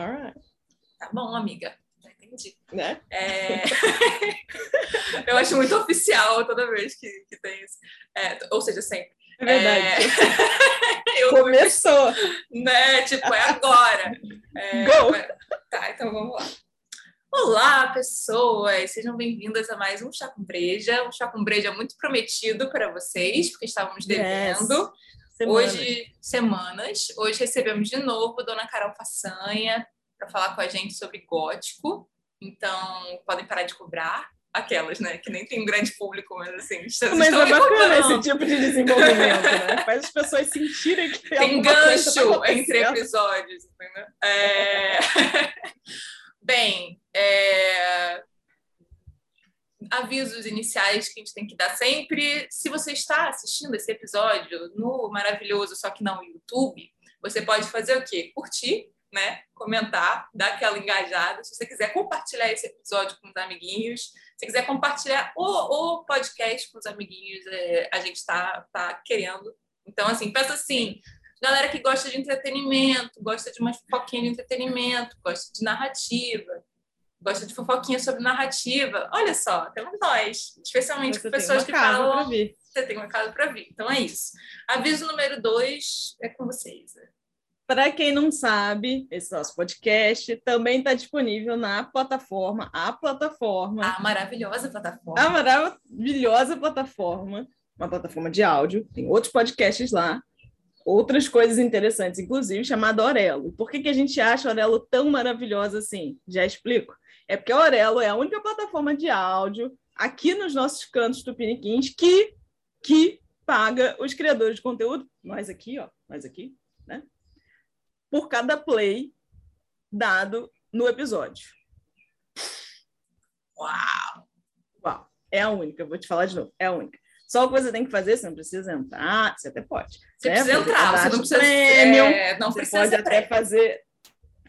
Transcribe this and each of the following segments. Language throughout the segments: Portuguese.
Alright. Tá bom, amiga. Já entendi. Né? É... eu acho muito oficial toda vez que, que tem isso. É, ou seja, sempre. É verdade. É... Começou. Né? Tipo, é agora. É... Go! Tá, então vamos lá. Olá, pessoas! Sejam bem-vindas a mais um Chá com Breja. Um Chá com Breja muito prometido para vocês, porque estávamos devendo. Yes. Hoje, semanas. Hoje recebemos de novo Dona Carol Façanha para falar com a gente sobre gótico. Então, podem parar de cobrar. Aquelas, né? Que nem tem um grande público, mas assim, Mas é bacana cobrando. esse tipo de desenvolvimento, né? Faz as pessoas sentirem que Tem coisa tá gancho entre episódios, entendeu? É... Bem, é... avisos iniciais que a gente tem que dar sempre. Se você está assistindo esse episódio no maravilhoso, só que não YouTube, você pode fazer o quê? Curtir, né? Comentar, dar aquela engajada. Se você quiser compartilhar esse episódio com os amiguinhos, se quiser compartilhar o, o podcast com os amiguinhos, é, a gente está tá querendo. Então, assim, pensa assim, galera que gosta de entretenimento, gosta de uma fofoquinha de entretenimento, gosta de narrativa, gosta de fofoquinha sobre narrativa. Olha só, temos nós, especialmente Você com pessoas que falam. Você tem uma casa para vir. Então é isso. Aviso número dois é com vocês. Para quem não sabe, esse nosso podcast também está disponível na plataforma, a plataforma, A maravilhosa plataforma. a maravilhosa plataforma, uma plataforma de áudio, tem outros podcasts lá, outras coisas interessantes, inclusive chamada Orelo. Por que, que a gente acha a Orelo tão maravilhosa assim? Já explico. É porque a Orelo é a única plataforma de áudio aqui nos nossos cantos tupiniquins que, que paga os criadores de conteúdo, nós aqui, ó, nós aqui, né? Por cada play dado no episódio. Uau! Uau, é a única, vou te falar de novo, é a única. Só o que você tem que fazer, você não precisa entrar, você até pode. Você né? precisa Fazer entrar, você não precisa premium, é, não você precisa pode até premium. fazer.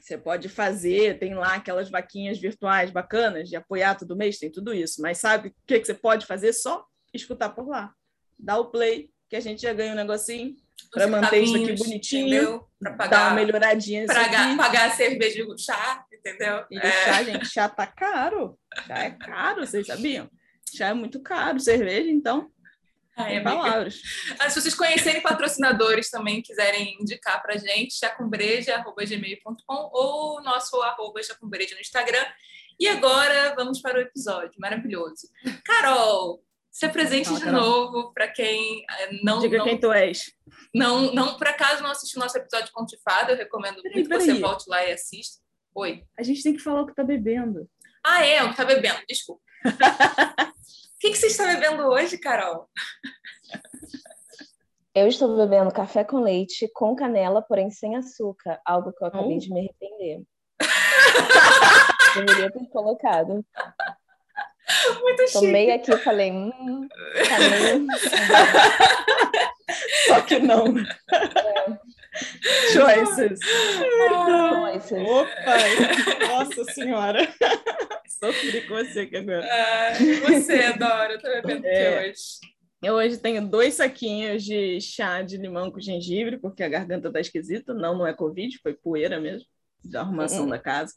Você pode fazer, tem lá aquelas vaquinhas virtuais bacanas de apoiar todo mês, tem tudo isso. Mas sabe o que, que você pode fazer? Só escutar por lá. Dá o play, que a gente já ganha um negocinho para manter isso aqui bonitinho? Pra dar uma melhoradinha nisso pagar, pagar a cerveja do chá, entendeu? E É. chá, gente, chá tá caro. Chá é caro, vocês sabiam? Chá é muito caro, cerveja, então, Amiga. palavras. Ah, se vocês conhecerem patrocinadores também, quiserem indicar pra gente, chacumbreja.gmail.com ou nosso arroba chacumbreja no Instagram. E agora vamos para o episódio maravilhoso. Carol, se apresente Fala, de Carol. novo para quem eh, não, Diga não, quem tu és. não, não, por acaso não assistiu nosso episódio Contifado, eu recomendo Peraí, muito que peraí. você volte lá e assista. Oi. A gente tem que falar o que tá bebendo. Ah, é, o que tá bebendo, desculpa. O que, que você está bebendo hoje, Carol? Eu estou bebendo café com leite com canela, porém sem açúcar, algo que eu acabei Oh. de me arrepender. Deveria ter colocado. Muito chique. Tomei aqui e falei, hum, tá meio... Só que não. Choices. Choices. Opa! Nossa Senhora! Sofri com você aqui agora. Ah, você, Dora, tá bebendo o É. que hoje? Eu hoje tenho dois saquinhos de chá de limão com gengibre, porque a garganta tá esquisita. Não, não é Covid, foi poeira mesmo, da arrumação Uhum. da casa.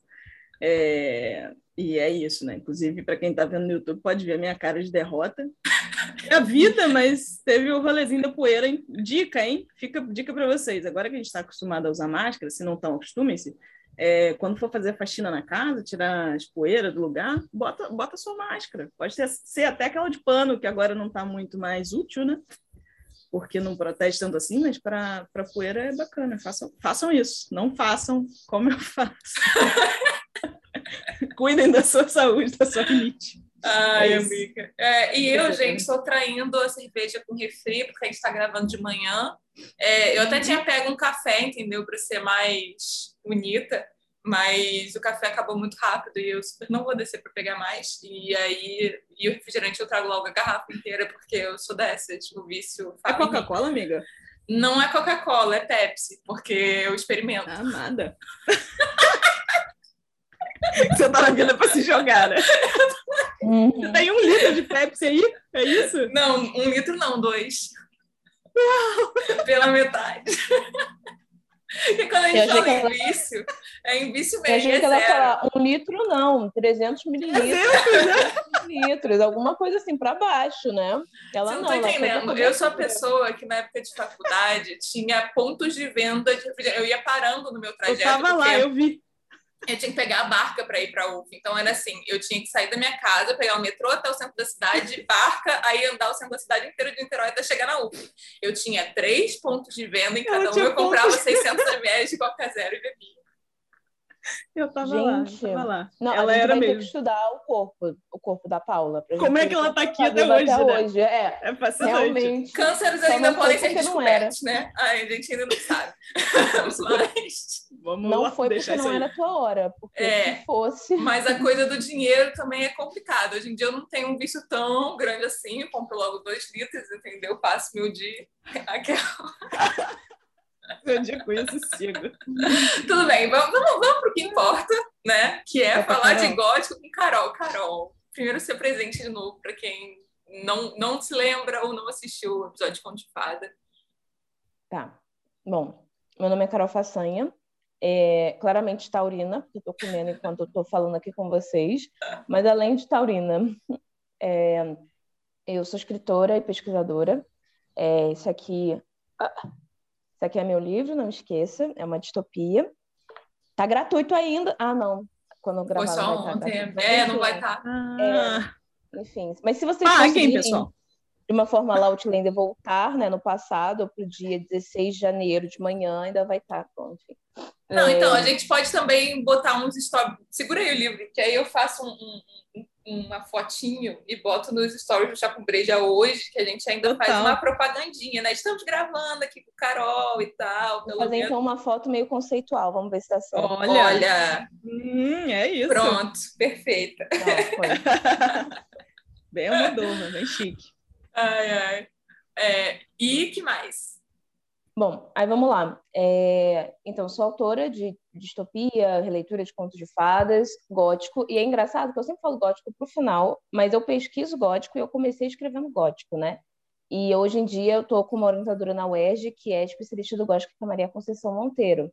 É, E é isso, né? Inclusive, para quem tá vendo no YouTube, pode ver a minha cara de derrota. É a vida, mas teve o rolezinho da poeira. hein? Dica, hein? Fica dica para vocês. Agora que a gente está acostumado a usar máscara, se não estão, acostumem-se. É, quando for fazer a faxina na casa, tirar as poeiras do lugar, bota, bota sua máscara. Pode ser, ser até aquela de pano, que agora não está muito mais útil, né? Porque não protege tanto assim, mas para poeira é bacana. Façam, façam isso. Não façam como eu faço. Cuidem da sua saúde, da sua rinite. Ai, É amiga. É, e eu, gente, estou traindo a cerveja com refri, porque a gente está gravando de manhã. É, eu até tinha pego um café, entendeu? Para ser mais bonita, mas o café acabou muito rápido e eu super não vou descer para pegar mais. E aí, e o refrigerante eu trago logo a garrafa inteira, porque eu sou o vício. É fala em mim. Coca-Cola, amiga? Não é Coca-Cola, é Pepsi, porque eu experimento. Ah, nada. Você tá na vida para se jogar, né? Uhum. Tem um litro de Pepsi aí? É isso? Não, um litro não, dois. Pela metade. Porque quando a gente fala em ela... vício, é em vício mesmo. Eu achei é que ela ia falar um litro, não, 300 mililitros. litros, alguma coisa assim para baixo, né? Ela Você não, não entendendo. Eu sou a pessoa que na época de faculdade tinha pontos de venda de refrigerante. Eu ia parando no meu trajeto. Eu tava lá, eu vi eu tinha que pegar a barca para ir para UF. Então era assim, eu tinha que sair da minha casa, pegar o metrô até o centro da cidade, barca, aí andar o centro da cidade inteiro de Niterói até chegar na UF. Eu tinha três pontos de venda em cada um, eu comprava 600 ml de Coca Zero e bebia. Eu tava gente, lá, eu tava lá. Não, ela a gente era vai mesmo. ter que estudar o corpo, o corpo da Paula. Como é que ela tá aqui até hoje, até né? hoje. É, é fascinante. Realmente. Cânceres ainda podem ser descobertos, né? Ai, a gente ainda não sabe. Mas... Vamos não lá, foi porque não era a tua hora. Porque é, se fosse... Mas a coisa do dinheiro também é complicada. Hoje em dia eu não tenho um vício tão grande assim. Eu compro logo dois litros, entendeu? Passo meu dia. Aquela... Meu dia com isso sigo. Tudo bem, vamos, vamos, vamos para o que importa, né? Que é, é falar de gótico com Carol. Carol, primeiro ser presente de novo para quem não, não se lembra ou não assistiu o episódio de Conto de Fada. Tá. Bom, meu nome é Carol Façanha. É, claramente taurina, porque estou comendo enquanto estou falando aqui com vocês. Mas além de taurina, é, eu sou escritora e pesquisadora. É, esse aqui ah, esse aqui é meu livro, não esqueça, é uma distopia. Tá gratuito ainda. Ah, não. Quando eu gravar. Foi só tá ontem. Tá é, não vai estar. Tá. Ah. É, enfim, mas se vocês ah, quem, pessoal? De uma forma lá, Outlander voltar, né, no passado, para o dia 16 de janeiro de manhã, ainda vai estar, tá, bom, enfim. Não, é... então, a gente pode também botar uns stories. Segura aí o livro, que aí eu faço um, um, uma fotinho e boto nos stories do Chá com Breja hoje, que a gente ainda Total. faz uma propagandinha, né? Estamos gravando aqui com o Carol e tal. Vou fazer então uma foto meio conceitual, vamos ver se tá certo. Olha, Olha. Hum, é isso. Pronto, perfeita. Não, bem amador, bem chique. Ai, ai. É, e que mais? Bom, aí vamos lá. É, então, sou autora de distopia, releitura de contos de fadas, gótico, e é engraçado que eu sempre falo gótico pro final, mas eu pesquiso gótico e eu comecei escrevendo gótico, né? E hoje em dia eu estou com uma orientadora na UERJ que é especialista do gótico, que é Maria Conceição Monteiro.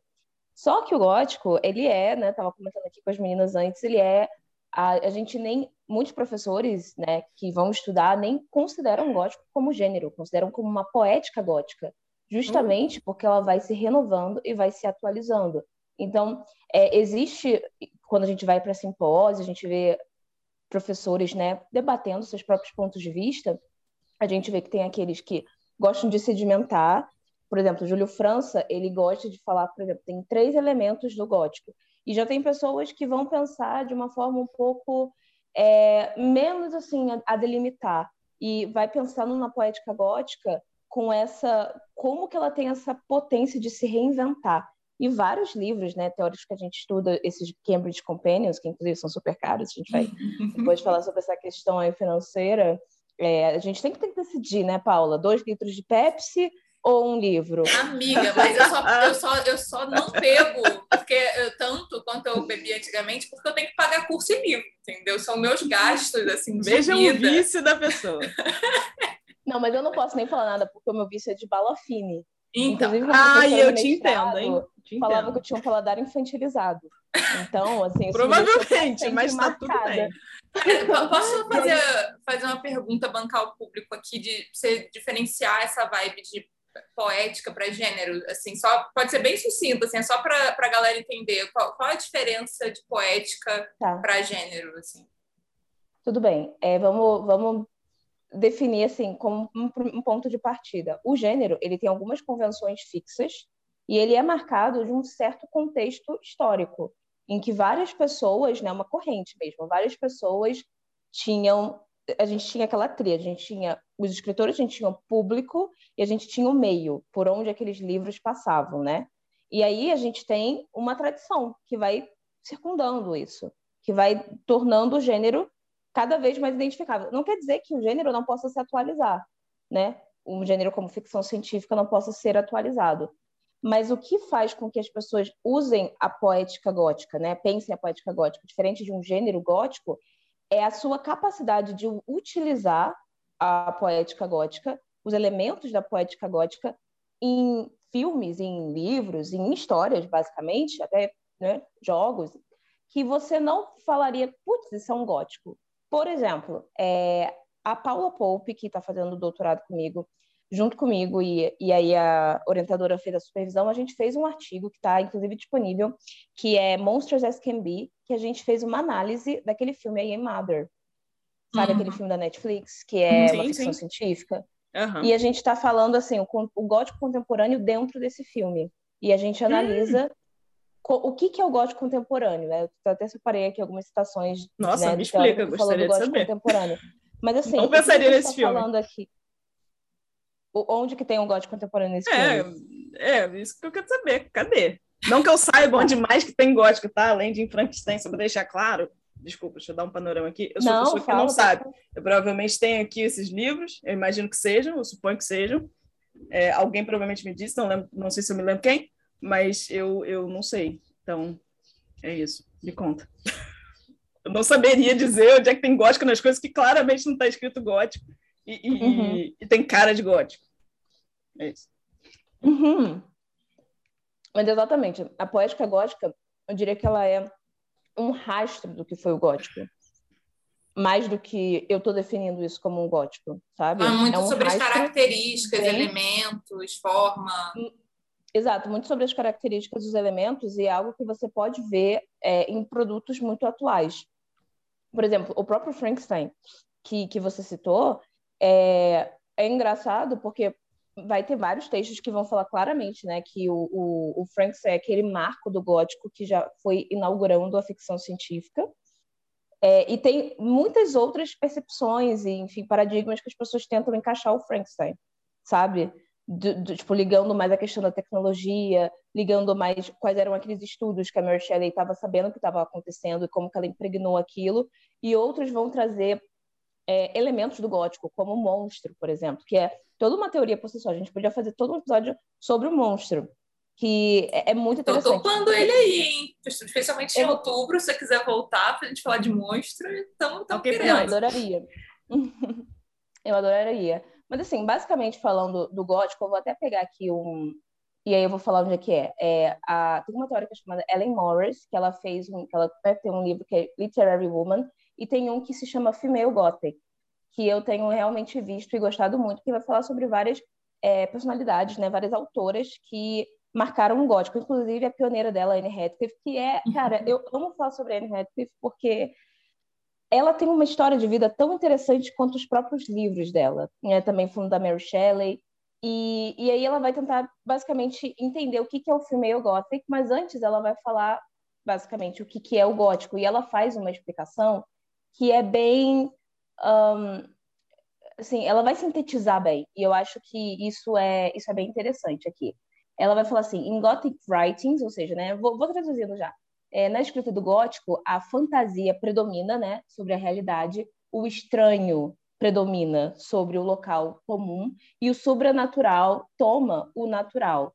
Só que o gótico, ele é, né, tava comentando aqui com as meninas antes, ele é a, a gente nem muitos professores, né, que vão estudar nem consideram gótico como gênero, consideram como uma poética gótica justamente uhum. porque ela vai se renovando e vai se atualizando. Então, é, existe, quando a gente vai para simpósios, a gente vê professores né, debatendo seus próprios pontos de vista, a gente vê que tem aqueles que gostam de sedimentar, por exemplo, Júlio França, ele gosta de falar, por exemplo, tem três elementos do gótico, e já tem pessoas que vão pensar de uma forma um pouco é, menos assim a, a delimitar, e vai pensando na poética gótica com essa como que ela tem essa potência de se reinventar. E vários livros, né, teóricos que a gente estuda, esses Cambridge Companions, que inclusive são super caros, a gente vai depois falar sobre essa questão aí financeira. É, a gente tem que, tem que decidir, né, Paula? Dois litros de Pepsi ou um livro? Amiga, mas eu só, eu só, eu só não pego porque eu, tanto quanto eu bebi antigamente, porque eu tenho que pagar curso e livro, entendeu? São meus gastos, assim, de Veja vida. o vício da pessoa. Não, mas eu não posso nem falar nada, porque o meu vício é de balafine. Então, ah, eu te entendo, hein? Te falava entendo. que eu tinha um paladar infantilizado. Então, assim... Provavelmente, mas tá tudo bem. Posso fazer, fazer uma pergunta, bancar o público aqui, de você diferenciar essa vibe de poética para gênero, assim, só pode ser bem sucinto, assim, é só para a galera entender qual, qual a diferença de poética tá. para gênero, assim. Tudo bem, é, vamos, vamos definir assim como um, um, ponto de partida. O gênero ele tem algumas convenções fixas e ele é marcado de um certo contexto histórico em que várias pessoas, né, uma corrente mesmo, várias pessoas tinham a gente tinha aquela trilha, a gente tinha os escritores, a gente tinha o público e a gente tinha o meio, por onde aqueles livros passavam, né? E aí a gente tem uma tradição que vai circundando isso, que vai tornando o gênero cada vez mais identificável. Não quer dizer que o gênero não possa se atualizar, né? Um gênero como ficção científica não possa ser atualizado. Mas o que faz com que as pessoas usem a poética gótica, né? Pensem a poética gótica, diferente de um gênero gótico, é a sua capacidade de utilizar a poética gótica, os elementos da poética gótica, em filmes, em livros, em histórias, basicamente, até né, jogos, que você não falaria, putz, isso é um gótico. Por exemplo, é, a Paula Pope, que está fazendo doutorado comigo, junto comigo, e, e aí a orientadora fez a supervisão, a gente fez um artigo que está, inclusive, disponível, que é Monsters as Can Be, que a gente fez uma análise daquele filme aí, Mother. Sabe uhum. aquele filme da Netflix, que é sim, uma ficção sim. científica? Uhum. E a gente está falando, assim, o, o, gótico contemporâneo dentro desse filme. E a gente analisa uhum. o que, que é o gótico contemporâneo, né? Eu até separei aqui algumas citações. Nossa, né, me explica, gostaria de saber. Contemporâneo. Mas assim, não pensaria nesse tá filme. falando aqui? Onde que tem um gótico contemporâneo nesse é, filme? É, isso que eu quero saber. Cadê? Não que eu saiba onde mais que tem gótico, tá? Além de em Frankenstein, só para deixar claro. Desculpa, deixa eu dar um panorama aqui. Eu sou não, pessoa que não sabe. Eu provavelmente tenho aqui esses livros, eu imagino que sejam, eu suponho que sejam. É, alguém provavelmente me disse, não, lembro, não sei se eu me lembro quem, mas eu, eu não sei. Então, é isso. Me conta. Eu não saberia dizer onde é que tem gótico nas coisas que claramente não está escrito gótico e, e, uhum. e, tem cara de gótico. É isso. Uhum. Mas exatamente, a poética gótica, eu diria que ela é um rastro do que foi o gótico. Mais do que eu estou definindo isso como um gótico, sabe? É muito é um sobre as características, bem... elementos, forma. Hum, exato, muito sobre as características dos elementos e é algo que você pode ver é, em produtos muito atuais. Por exemplo, o próprio Frankenstein, que, que você citou, é, é engraçado porque vai ter vários textos que vão falar claramente, né, que o, o, o Frankenstein é aquele marco do gótico que já foi inaugurando a ficção científica. É, e tem muitas outras percepções e, enfim, paradigmas que as pessoas tentam encaixar o Frankenstein, sabe? Do, do, tipo, ligando mais a questão da tecnologia, ligando mais quais eram aqueles estudos que a Mary Shelley estava sabendo que estava acontecendo e como que ela impregnou aquilo, e outros vão trazer é, elementos do gótico, como o monstro, por exemplo, que é toda uma teoria por si só. A gente podia fazer todo um episódio sobre o monstro, que é, é muito interessante. Tô topando ele aí, hein? Especialmente em outubro, se você quiser voltar para a gente falar de monstro, estamos querendo. Eu adoraria. eu adoraria. Mas, assim, basicamente falando do gótico, eu vou até pegar aqui um... E aí eu vou falar onde é que é. é a... Tem uma teórica chamada Ellen Morris, que ela fez um... Que ela tem um livro que é Literary Woman, e tem um que se chama Female Gothic, que eu tenho realmente visto e gostado muito, que vai falar sobre várias é, personalidades, né, várias autoras que marcaram o gótico, inclusive a pioneira dela, Anne Radcliffe, que é, cara, eu amo falar sobre Anne Radcliffe porque ela tem uma história de vida tão interessante quanto os próprios livros dela, né? também falando da Mary Shelley, e, e aí ela vai tentar basicamente entender o que, que é o female gothic, mas antes ela vai falar basicamente o que, que é o gótico, e ela faz uma explicação que é bem. Um, assim, ela vai sintetizar bem, e eu acho que isso é, isso é bem interessante aqui. Ela vai falar assim: em Gothic writings, ou seja, né, vou, vou traduzindo já. É, na escrita do gótico, a fantasia predomina né, sobre a realidade, o estranho predomina sobre o local comum e o sobrenatural toma o natural,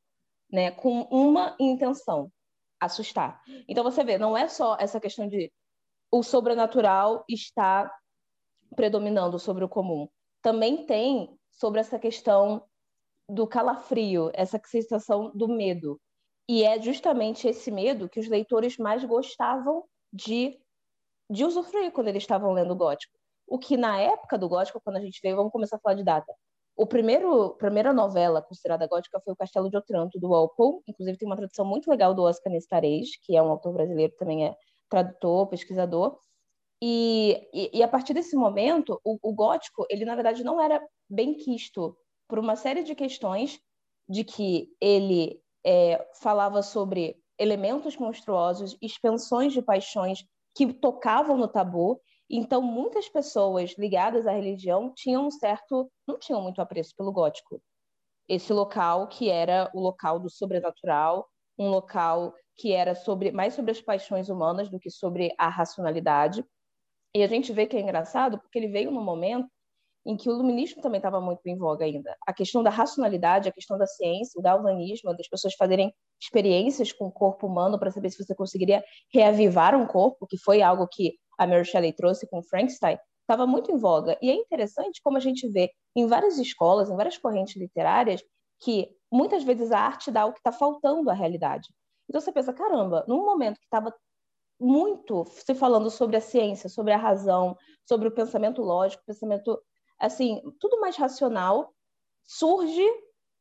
né, com uma intenção, assustar. Então você vê, não é só essa questão de o sobrenatural está predominando sobre o comum. Também tem sobre essa questão do calafrio, essa sensação do medo. E é justamente esse medo que os leitores mais gostavam de, de usufruir quando eles estavam lendo o gótico. O que na época do gótico, quando a gente veio, vamos começar a falar de data. O primeiro primeira novela considerada gótica foi o Castelo de Otranto do Walpole, inclusive tem uma tradução muito legal do Oscar Nestares, que é um autor brasileiro também é tradutor, pesquisador. E, e, e a partir desse momento, o, o, gótico, ele na verdade não era bem quisto por uma série de questões de que ele é, falava sobre elementos monstruosos, expansões de paixões que tocavam no tabu. Então, muitas pessoas ligadas à religião tinham um certo, não tinham muito apreço pelo gótico. Esse local que era o local do sobrenatural, um local que era sobre mais sobre as paixões humanas do que sobre a racionalidade. E a gente vê que é engraçado porque ele veio num momento em que o iluminismo também estava muito em voga ainda. A questão da racionalidade, a questão da ciência, o galvanismo, das pessoas fazerem experiências com o corpo humano para saber se você conseguiria reavivar um corpo, que foi algo que a Mary Shelley trouxe com Frankenstein, estava muito em voga. E é interessante como a gente vê em várias escolas, em várias correntes literárias, que muitas vezes a arte dá o que está faltando à realidade. Então você pensa, caramba, num momento que estava muito se falando sobre a ciência, sobre a razão, sobre o pensamento lógico, pensamento assim, tudo mais racional, surge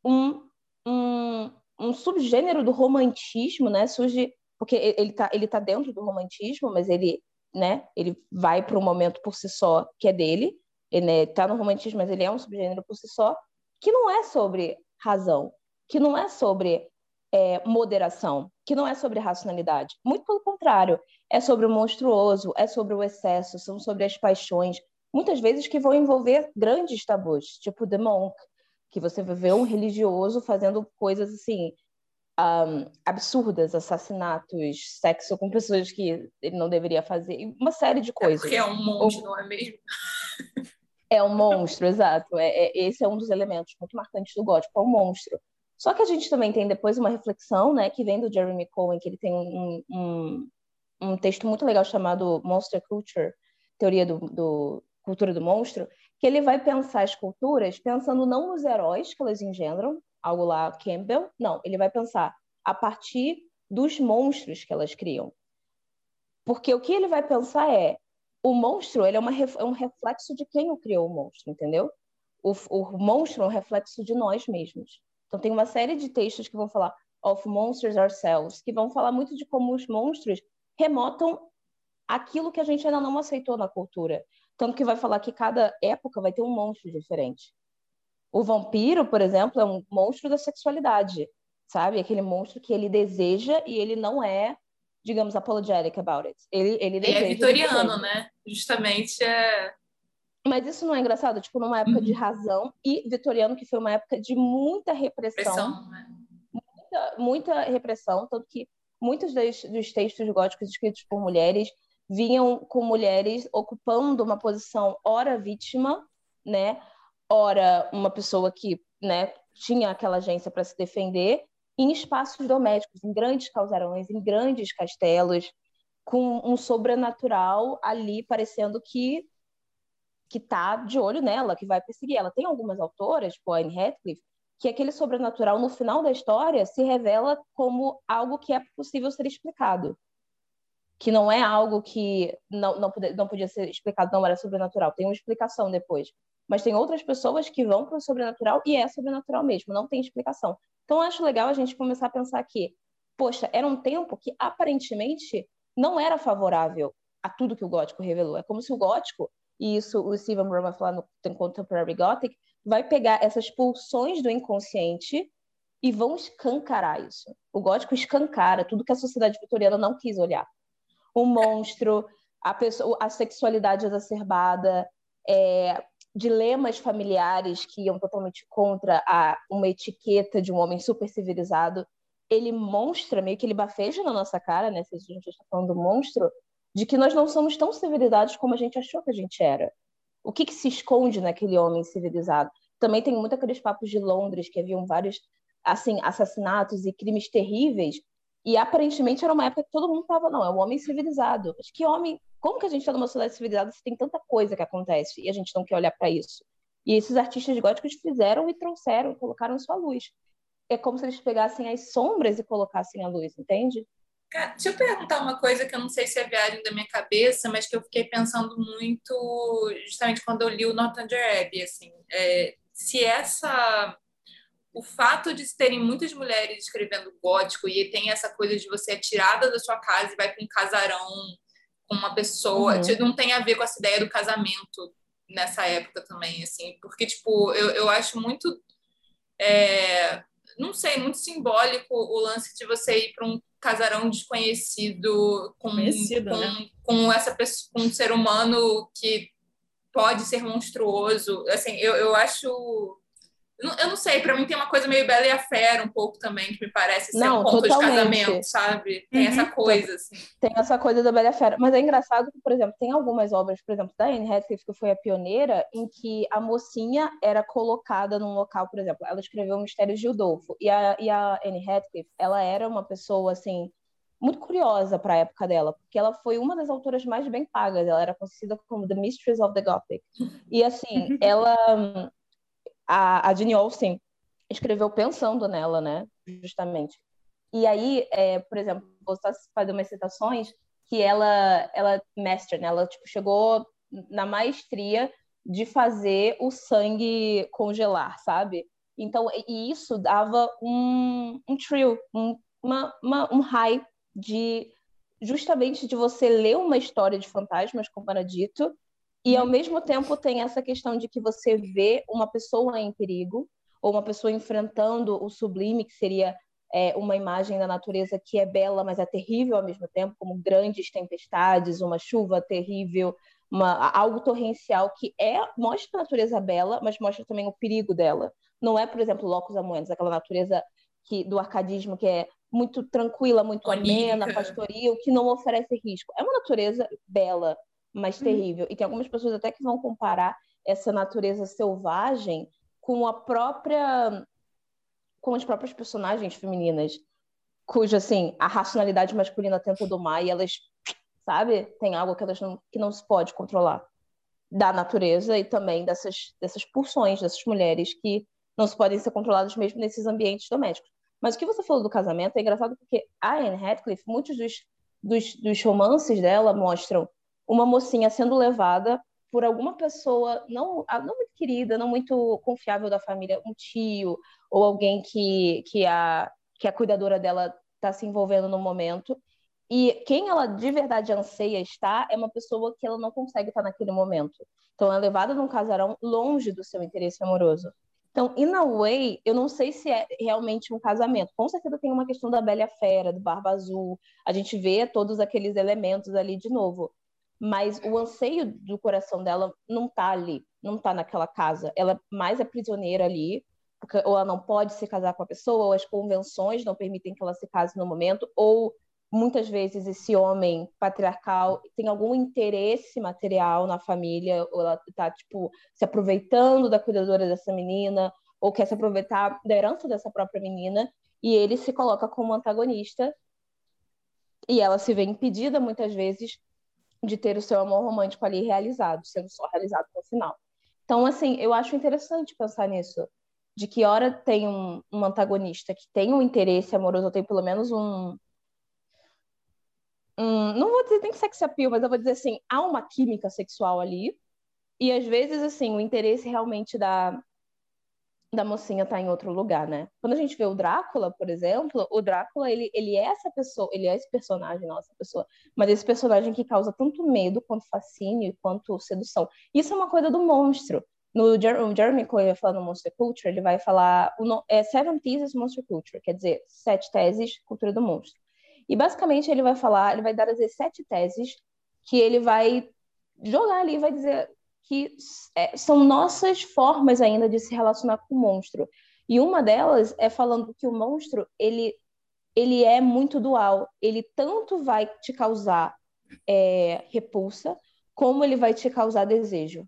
um, um, um subgênero do romantismo, né? Surge porque ele está ele tá dentro do romantismo, mas ele, né? Ele vai para um momento por si só que é dele. Ele está né, no romantismo, mas ele é um subgênero por si só, que não é sobre razão, que não é sobre é, moderação, que não é sobre racionalidade. Muito pelo contrário, é sobre o monstruoso, é sobre o excesso, são sobre as paixões, muitas vezes que vão envolver grandes tabus, tipo The Monk, que você vê um religioso fazendo coisas assim um, absurdas, assassinatos, sexo com pessoas que ele não deveria fazer, uma série de coisas. É porque é um monstro, Ou... não é mesmo? É um monstro, exato. É, é, esse é um dos elementos muito marcantes do gótico, é um monstro. Só que a gente também tem depois uma reflexão, né, que vem do Jeremy Cohen, que ele tem um, um, um texto muito legal chamado Monster Culture, teoria do, do cultura do monstro, que ele vai pensar as culturas pensando não nos heróis que elas engendram, algo lá Campbell, não, ele vai pensar a partir dos monstros que elas criam. Porque o que ele vai pensar é o monstro ele é, uma, é um reflexo de quem o criou o monstro, entendeu? O, o monstro é um reflexo de nós mesmos. Então, tem uma série de textos que vão falar of monsters ourselves, que vão falar muito de como os monstros remotam aquilo que a gente ainda não aceitou na cultura. Tanto que vai falar que cada época vai ter um monstro diferente. O vampiro, por exemplo, é um monstro da sexualidade, sabe? Aquele monstro que ele deseja e ele não é, digamos, apologetic about it. Ele, ele deseja. É vitoriano, né? Justamente é mas isso não é engraçado? Tipo, numa época uhum. de razão e vitoriano, que foi uma época de muita repressão. repressão né? muita, muita, repressão, tanto que muitos dos, dos textos góticos escritos por mulheres vinham com mulheres ocupando uma posição ora vítima, né? Ora uma pessoa que, né, tinha aquela agência para se defender em espaços domésticos, em grandes calçarões, em grandes castelos, com um sobrenatural ali parecendo que que tá de olho nela, que vai perseguir ela. Tem algumas autoras, tipo a Anne Radcliffe, que aquele sobrenatural no final da história se revela como algo que é possível ser explicado. Que não é algo que não, não, podia, não podia ser explicado, não era sobrenatural. Tem uma explicação depois. Mas tem outras pessoas que vão para o sobrenatural e é sobrenatural mesmo, não tem explicação. Então, acho legal a gente começar a pensar que, poxa, era um tempo que aparentemente não era favorável a tudo que o gótico revelou. É como se o gótico e isso o Steven Brown vai falar no Contemporary Gothic, vai pegar essas pulsões do inconsciente e vão escancarar isso. O gótico escancara tudo que a sociedade vitoriana não quis olhar. O monstro, a, pessoa, a sexualidade exacerbada, é, dilemas familiares que iam totalmente contra a, uma etiqueta de um homem super civilizado. Ele mostra, meio que ele bafeja na nossa cara, né? Se a gente está falando do monstro, de que nós não somos tão civilizados como a gente achou que a gente era. O que, que se esconde naquele homem civilizado? Também tem muito aqueles papos de Londres que haviam vários assim assassinatos e crimes terríveis e aparentemente era uma época que todo mundo estava não é um homem civilizado. Mas que homem? Como que a gente está numa sociedade civilizada se tem tanta coisa que acontece e a gente não quer olhar para isso? E esses artistas góticos fizeram e trouxeram, colocaram sua luz. É como se eles pegassem as sombras e colocassem a luz, entende? Cara, deixa eu perguntar uma coisa que eu não sei se é viagem da minha cabeça, mas que eu fiquei pensando muito justamente quando eu li o Northanger Abbey, assim, é, se essa o fato de terem muitas mulheres escrevendo gótico e tem essa coisa de você é tirada da sua casa e vai para um casarão com uma pessoa, uhum. não tem a ver com essa ideia do casamento nessa época também, assim, porque tipo eu, eu acho muito é, não sei, muito simbólico o lance de você ir para um casarão desconhecido com, com, né? com essa pessoa, com um ser humano que pode ser monstruoso. Assim, eu, eu acho eu não sei, para mim tem uma coisa meio Bela e a Fera um pouco também, que me parece ser não, um ponto totalmente. de casamento, sabe? Tem uhum. essa coisa, assim. Tem essa coisa da Bela e a Fera. Mas é engraçado que, por exemplo, tem algumas obras, por exemplo, da Anne Radcliffe, que foi a pioneira, em que a mocinha era colocada num local, por exemplo, ela escreveu Mistérios de Udolfo, e a, e a Anne Radcliffe, ela era uma pessoa, assim, muito curiosa para a época dela, porque ela foi uma das autoras mais bem pagas, ela era conhecida como The Mistress of the Gothic. E assim, ela a, a Jane escreveu pensando nela, né? Justamente. E aí, é, por exemplo, vou fazer umas citações que ela, ela mestre, né? Ela tipo, chegou na maestria de fazer o sangue congelar, sabe? Então, e isso dava um, um trio, um, uma, uma, um high de justamente de você ler uma história de fantasmas, como era dito, e ao mesmo tempo tem essa questão de que você vê uma pessoa em perigo, ou uma pessoa enfrentando o sublime, que seria é, uma imagem da natureza que é bela, mas é terrível ao mesmo tempo, como grandes tempestades, uma chuva terrível, uma, algo torrencial que é mostra a natureza bela, mas mostra também o perigo dela. Não é, por exemplo, Locus Amoenos, aquela natureza que, do arcadismo que é muito tranquila, muito Onírica. amena, pastoril, que não oferece risco. É uma natureza bela, mas hum. terrível. E tem algumas pessoas até que vão comparar essa natureza selvagem com a própria com as próprias personagens femininas, cuja assim, a racionalidade masculina tenta domar e elas, sabe, tem algo que elas não que não se pode controlar da natureza e também dessas dessas pulsões dessas mulheres que não se podem ser controladas mesmo nesses ambientes domésticos. Mas o que você falou do casamento é engraçado porque a Anne Radcliffe, muitos dos, dos, dos romances dela mostram uma mocinha sendo levada por alguma pessoa não, não muito querida, não muito confiável da família, um tio ou alguém que, que, a, que a cuidadora dela está se envolvendo no momento. E quem ela de verdade anseia estar é uma pessoa que ela não consegue estar naquele momento. Então, ela é levada num casarão longe do seu interesse amoroso. Então, in a way, eu não sei se é realmente um casamento. Com certeza tem uma questão da Bela Fera, do Barba Azul. A gente vê todos aqueles elementos ali de novo. Mas o anseio do coração dela não tá ali, não tá naquela casa. Ela mais é prisioneira ali, porque ou ela não pode se casar com a pessoa, ou as convenções não permitem que ela se case no momento, ou muitas vezes esse homem patriarcal tem algum interesse material na família, ou ela está tipo se aproveitando da cuidadora dessa menina, ou quer se aproveitar da herança dessa própria menina, e ele se coloca como antagonista, e ela se vê impedida muitas vezes de ter o seu amor romântico ali realizado, sendo só realizado no final. Então, assim, eu acho interessante pensar nisso, de que hora tem um, um antagonista que tem um interesse amoroso, ou tem pelo menos um, um, não vou dizer nem sex appeal, mas eu vou dizer assim, há uma química sexual ali, e às vezes, assim, o interesse realmente da, da mocinha tá em outro lugar, né? Quando a gente vê o Drácula, por exemplo, o Drácula, ele, ele é essa pessoa, ele é esse personagem, nossa pessoa, mas esse personagem que causa tanto medo, quanto fascínio, quanto sedução. Isso é uma coisa do monstro. No Jeremy Coyle falando Monster Culture, ele vai falar o, é Seven Theses Monster Culture, quer dizer, sete teses cultura do monstro. E basicamente ele vai falar, ele vai dar as sete teses que ele vai jogar ali, vai dizer que é, são nossas formas ainda de se relacionar com o monstro. E uma delas é falando que o monstro ele ele é muito dual. Ele tanto vai te causar é, repulsa, como ele vai te causar desejo.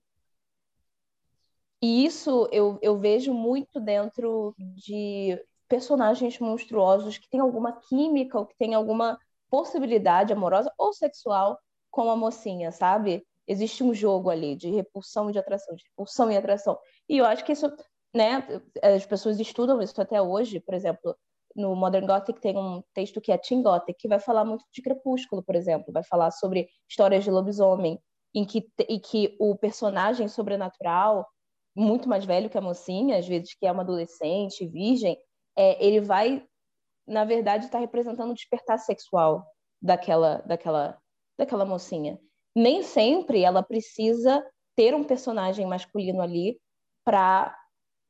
E isso eu, eu vejo muito dentro de personagens monstruosos que têm alguma química ou que têm alguma possibilidade amorosa ou sexual com a mocinha, sabe? Existe um jogo ali de repulsão e de atração, de repulsão e atração. E eu acho que isso, né, as pessoas estudam isso até hoje, por exemplo, no Modern Gothic tem um texto que é Teen Gothic, que vai falar muito de Crepúsculo, por exemplo, vai falar sobre histórias de lobisomem, em que, em que o personagem sobrenatural, muito mais velho que a mocinha, às vezes que é uma adolescente, virgem, é, ele vai, na verdade, estar tá representando o despertar sexual daquela, daquela, daquela mocinha. Nem sempre ela precisa ter um personagem masculino ali para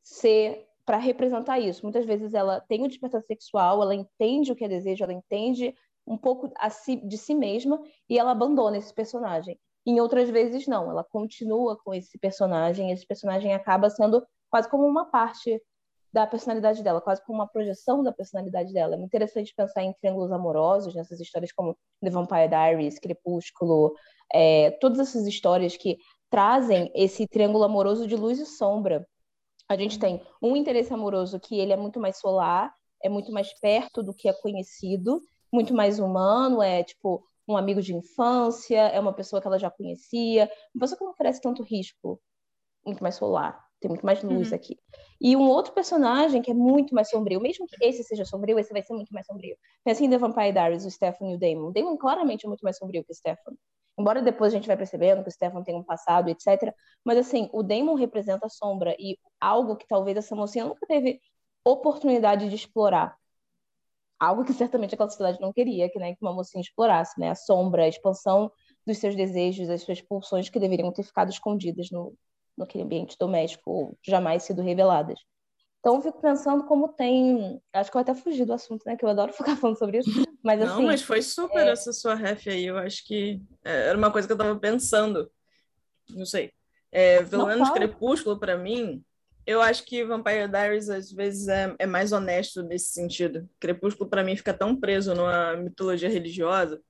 ser para representar isso. Muitas vezes ela tem o despertar sexual, ela entende o que é desejo, ela entende um pouco si, de si mesma e ela abandona esse personagem. Em outras vezes não, ela continua com esse personagem, esse personagem acaba sendo quase como uma parte da personalidade dela, quase como uma projeção da personalidade dela. É muito interessante pensar em triângulos amorosos, nessas histórias como The Vampire Diaries, Crepúsculo, é, todas essas histórias que trazem esse triângulo amoroso de luz e sombra. A gente tem um interesse amoroso que ele é muito mais solar, é muito mais perto do que é conhecido, muito mais humano, é tipo um amigo de infância, é uma pessoa que ela já conhecia, uma pessoa que não oferece tanto risco, muito mais solar. Tem muito mais luz uhum. aqui. E um outro personagem que é muito mais sombrio, mesmo que esse seja sombrio, esse vai ser muito mais sombrio. Pensa em The Vampire Diaries, o Stefan e o Damon. O Damon claramente é muito mais sombrio que o Stefan. Embora depois a gente vai percebendo que o Stefan tem um passado, etc. Mas assim, o Damon representa a sombra e algo que talvez essa mocinha nunca teve oportunidade de explorar. Algo que certamente aquela sociedade não queria, que, né, que uma mocinha explorasse, né? A sombra, a expansão dos seus desejos, as suas pulsões que deveriam ter ficado escondidas no, naquele ambiente doméstico jamais sido reveladas. Então, eu fico pensando como tem. Acho que eu até fugi do assunto, né? Que eu adoro ficar falando sobre isso. Mas, Não, assim, mas foi super é... essa sua ref aí. Eu acho que é, era uma coisa que eu tava pensando. Não sei. É, menos. Crepúsculo, para mim, eu acho que Vampire Diaries às vezes é, é mais honesto nesse sentido. Crepúsculo, para mim, fica tão preso numa mitologia religiosa.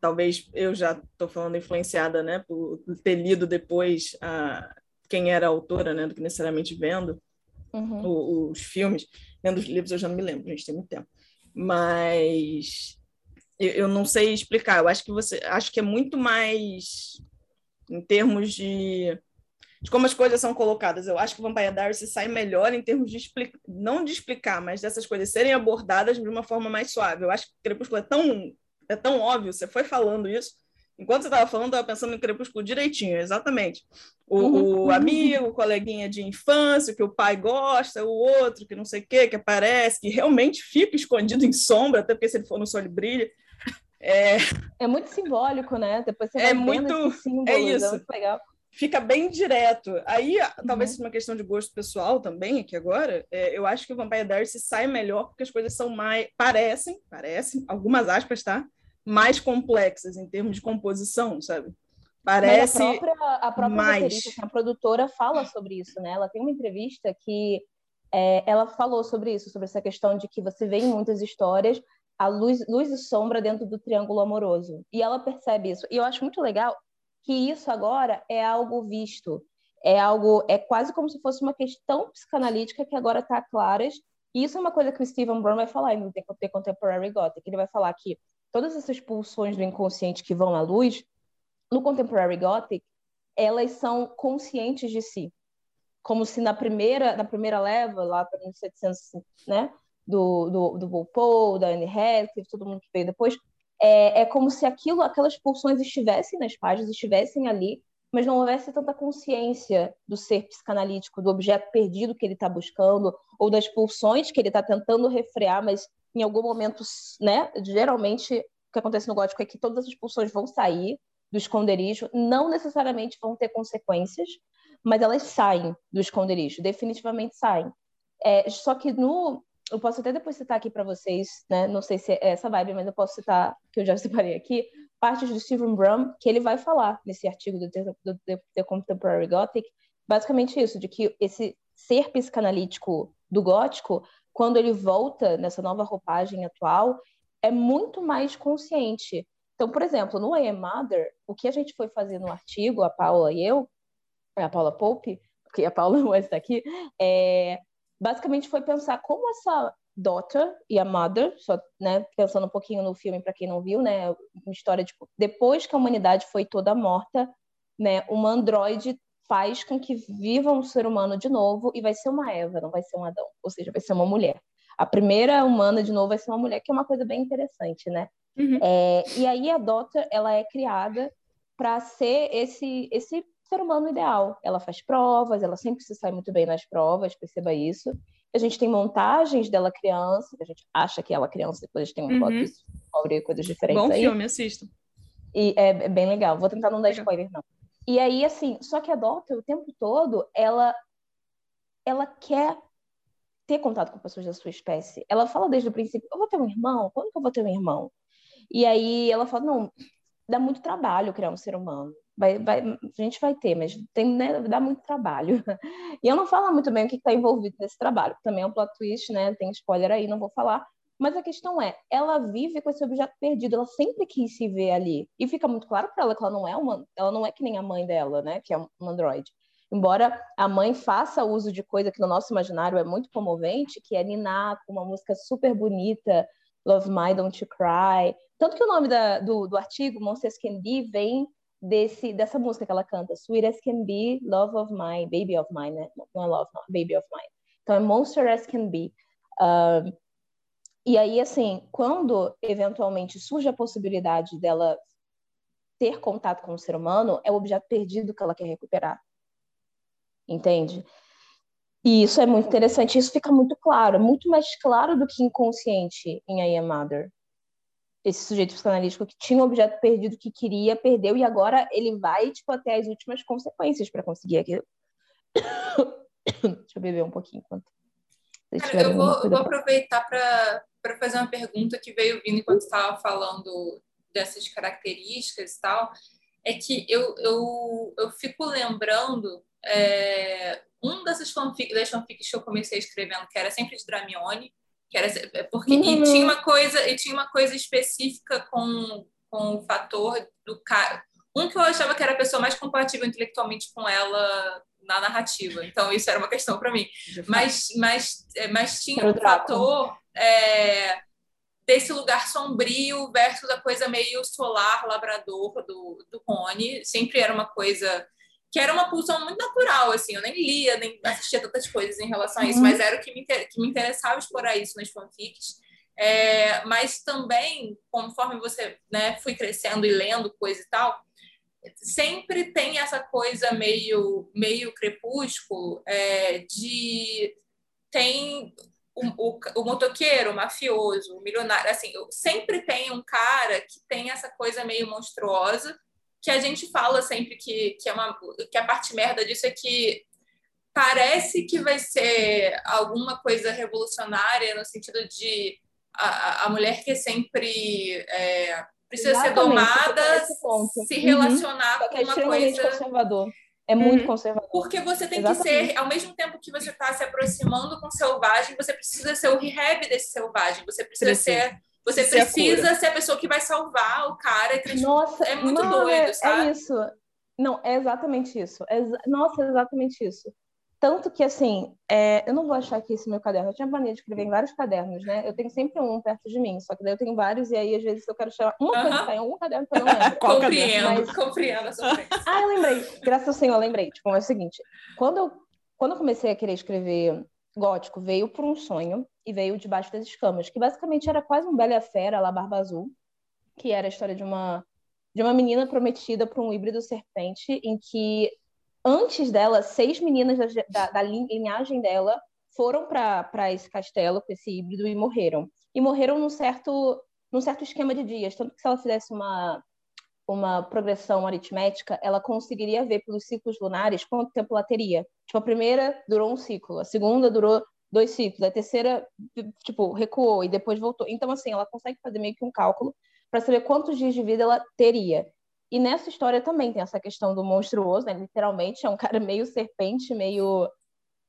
Talvez eu já estou falando influenciada, né, por ter lido depois a, quem era a autora, né, do que necessariamente vendo uhum. os, os, filmes. Vendo os livros eu já não me lembro, gente, tem muito tempo. Mas eu, eu, não sei explicar. Eu acho que você, acho que é muito mais em termos de, de como as coisas são colocadas. Eu acho que o Vampire Diaries sai melhor em termos de explicar, não de explicar, mas dessas coisas serem abordadas de uma forma mais suave. Eu acho que o Crepúsculo é tão é tão óbvio. Você foi falando isso Enquanto você estava falando, eu estava pensando em Crepúsculo direitinho, exatamente. O, uhum. o, amigo, o coleguinha de infância, que o pai gosta, o outro que não sei o quê, que aparece, que realmente fica escondido em sombra, até porque se ele for no sol ele brilha. É, é muito simbólico, né? Depois você é muito, símbolos, é isso. É muito legal. Fica bem direto. Aí, uhum. talvez seja uma questão de gosto pessoal também, aqui agora. É, eu acho que o Vampire Diaries sai melhor porque as coisas são mais. parecem, parecem, algumas aspas, tá? Mais complexas em termos de composição, sabe? Parece Mas a própria, a própria mais... a produtora fala sobre isso, né? Ela tem uma entrevista que é, ela falou sobre isso, sobre essa questão de que você vê em muitas histórias a luz, luz e sombra dentro do triângulo amoroso. E ela percebe isso. E eu acho muito legal que isso agora é algo visto. É algo, é quase como se fosse uma questão psicanalítica que agora está claras. E isso é uma coisa que o Stephen Brown vai falar no The Contemporary Gothic. Ele vai falar que todas essas pulsões do inconsciente que vão à luz, no Contemporary Gothic, elas são conscientes de si. Como se na primeira, na primeira leva, lá para 1700, né, do, do, do Walpole, da Anne Radcliffe, todo mundo que veio depois, é, é como se aquilo, aquelas pulsões estivessem nas páginas, estivessem ali, mas não houvesse tanta consciência do ser psicanalítico, do objeto perdido que ele está buscando, ou das pulsões que ele está tentando refrear, mas em algum momento, né? Geralmente, o que acontece no gótico é que todas as pulsões vão sair do esconderijo, não necessariamente vão ter consequências, mas elas saem do esconderijo, definitivamente saem. É, só que no. Eu posso até depois citar aqui para vocês, né? Não sei se é essa vibe, mas eu posso citar, que eu já separei aqui, partes do Stephen Brum, que ele vai falar nesse artigo do do The Contemporary Gothic, basicamente isso, de que esse ser psicanalítico do gótico quando ele volta nessa nova roupagem atual, é muito mais consciente. Então, por exemplo, no I Am Mother, o que a gente foi fazer no artigo, a Paula e eu, a Paula Pope, porque a Paula não está aqui, é, basicamente foi pensar como essa daughter e a mother, só, né, pensando um pouquinho no filme para quem não viu, né, uma história de tipo, depois que a humanidade foi toda morta, né, uma androide faz com que viva um ser humano de novo e vai ser uma Eva, não vai ser um Adão, ou seja, vai ser uma mulher. A primeira humana de novo vai ser uma mulher, que é uma coisa bem interessante, né? Uhum. É, e aí a Dota, ela é criada para ser esse esse ser humano ideal. Ela faz provas, ela sempre se sai muito bem nas provas, perceba isso. A gente tem montagens dela criança, que a gente acha que ela é criança, depois a gente tem uma foto uhum. descobre coisas diferentes Bom aí. filme, assisto. E é, é bem legal. Vou tentar não dar spoiler, não. E aí, assim, só que a Doctor, o tempo todo, ela, ela quer ter contato com pessoas da sua espécie. Ela fala desde o princípio, eu vou ter um irmão? Quando que eu vou ter um irmão? E aí ela fala, não, dá muito trabalho criar um ser humano. Vai, vai, a gente vai ter, mas tem, né, dá muito trabalho. E eu não falo muito bem o que está envolvido nesse trabalho, também é um plot twist, né? Tem spoiler aí, não vou falar. Mas a questão é, ela vive com esse objeto perdido, ela sempre quis se ver ali. E fica muito claro para ela que ela não é uma, ela não é que nem a mãe dela, né, que é um androide. Embora a mãe faça uso de coisa que no nosso imaginário é muito comovente, que é com uma música super bonita, Love My Don't You Cry. Tanto que o nome da, do, do artigo, Monsters Can Be, vem desse dessa música que ela canta, Sweet as Can Be, Love of Mine, Baby of Mine, né? Não é Love, não, Baby of Mine. Então é Monster as Can Be. Uh, e aí, assim, quando eventualmente surge a possibilidade dela ter contato com o ser humano, é o objeto perdido que ela quer recuperar. Entende? E isso é muito interessante, isso fica muito claro, muito mais claro do que inconsciente em I Am Mother. Esse sujeito psicanalítico que tinha um objeto perdido que queria, perdeu, e agora ele vai tipo, até as últimas consequências para conseguir aquilo. Deixa eu beber um pouquinho enquanto. Cara, eu vou, eu vou aproveitar para fazer uma pergunta que veio vindo enquanto estava falando dessas características e tal. É que eu, eu, eu fico lembrando é, um dessas fanfics, das fanfics que eu comecei escrevendo, que era sempre de Dramione, que era é, porque uhum. e tinha uma coisa e tinha uma coisa específica com, com o fator do cara. Um que eu achava que era a pessoa mais compatível intelectualmente com ela na narrativa. Então, isso era uma questão para mim. Mas, mas, é, mas tinha um fator é, desse lugar sombrio versus a coisa meio solar, labrador do, do Rony. Sempre era uma coisa que era uma pulsão muito natural, assim, eu nem lia, nem assistia tantas coisas em relação a isso, uhum. mas era o que me, que me interessava explorar isso nas fanfics. É, mas também, conforme você né, fui crescendo e lendo coisa e tal, sempre tem essa coisa meio, meio crepúsculo é, de tem o, o, o, motoqueiro, o mafioso, o milionário, assim, sempre tem um cara que tem essa coisa meio monstruosa que a gente fala sempre que, que, é uma, que a parte merda disso é que parece que vai ser alguma coisa revolucionária no sentido de a, a mulher que sempre é, precisa Exatamente, ser domada, se relacionar uhum. com é uma coisa conservador. É muito uhum. conservador. Porque você tem Exatamente. que ser, ao mesmo tempo que você está se aproximando com o selvagem, você precisa ser o rehab desse selvagem. Você precisa, precisa. ser você ser precisa a ser a pessoa que vai salvar o cara. Que, Nossa, é muito doido, é, sabe? É isso. Não, é exatamente isso. É, nossa, é exatamente isso. Tanto que, assim, é, eu não vou achar aqui esse meu caderno. Eu tinha mania de escrever em vários cadernos, né? Eu tenho sempre um perto de mim, só que daí eu tenho vários, e aí, às vezes, eu quero chamar uma coisa que tá em algum caderno que eu não lembro. compreendo, mas... compreendo ah, eu lembrei. Graças ao Senhor, eu lembrei. Tipo, é o seguinte, quando eu, quando eu comecei a querer escrever gótico, veio por um sonho, e veio Debaixo das Escamas, que basicamente era quase um Bela Fera lá Barba Azul, que era a história de uma de uma menina prometida para um híbrido serpente, em que antes dela, seis meninas da, da, da linhagem dela foram para esse castelo com esse híbrido e morreram. E morreram num certo, num certo esquema de dias. Tanto que se ela fizesse uma, uma progressão aritmética, ela conseguiria ver pelos ciclos lunares quanto tempo ela teria. Tipo, a primeira durou um ciclo, a segunda durou dois ciclos, a terceira, tipo, recuou e depois voltou. Então, assim, ela consegue fazer meio que um cálculo para saber quantos dias de vida ela teria. E nessa história também tem essa questão do monstruoso, né? Literalmente é um cara meio serpente, meio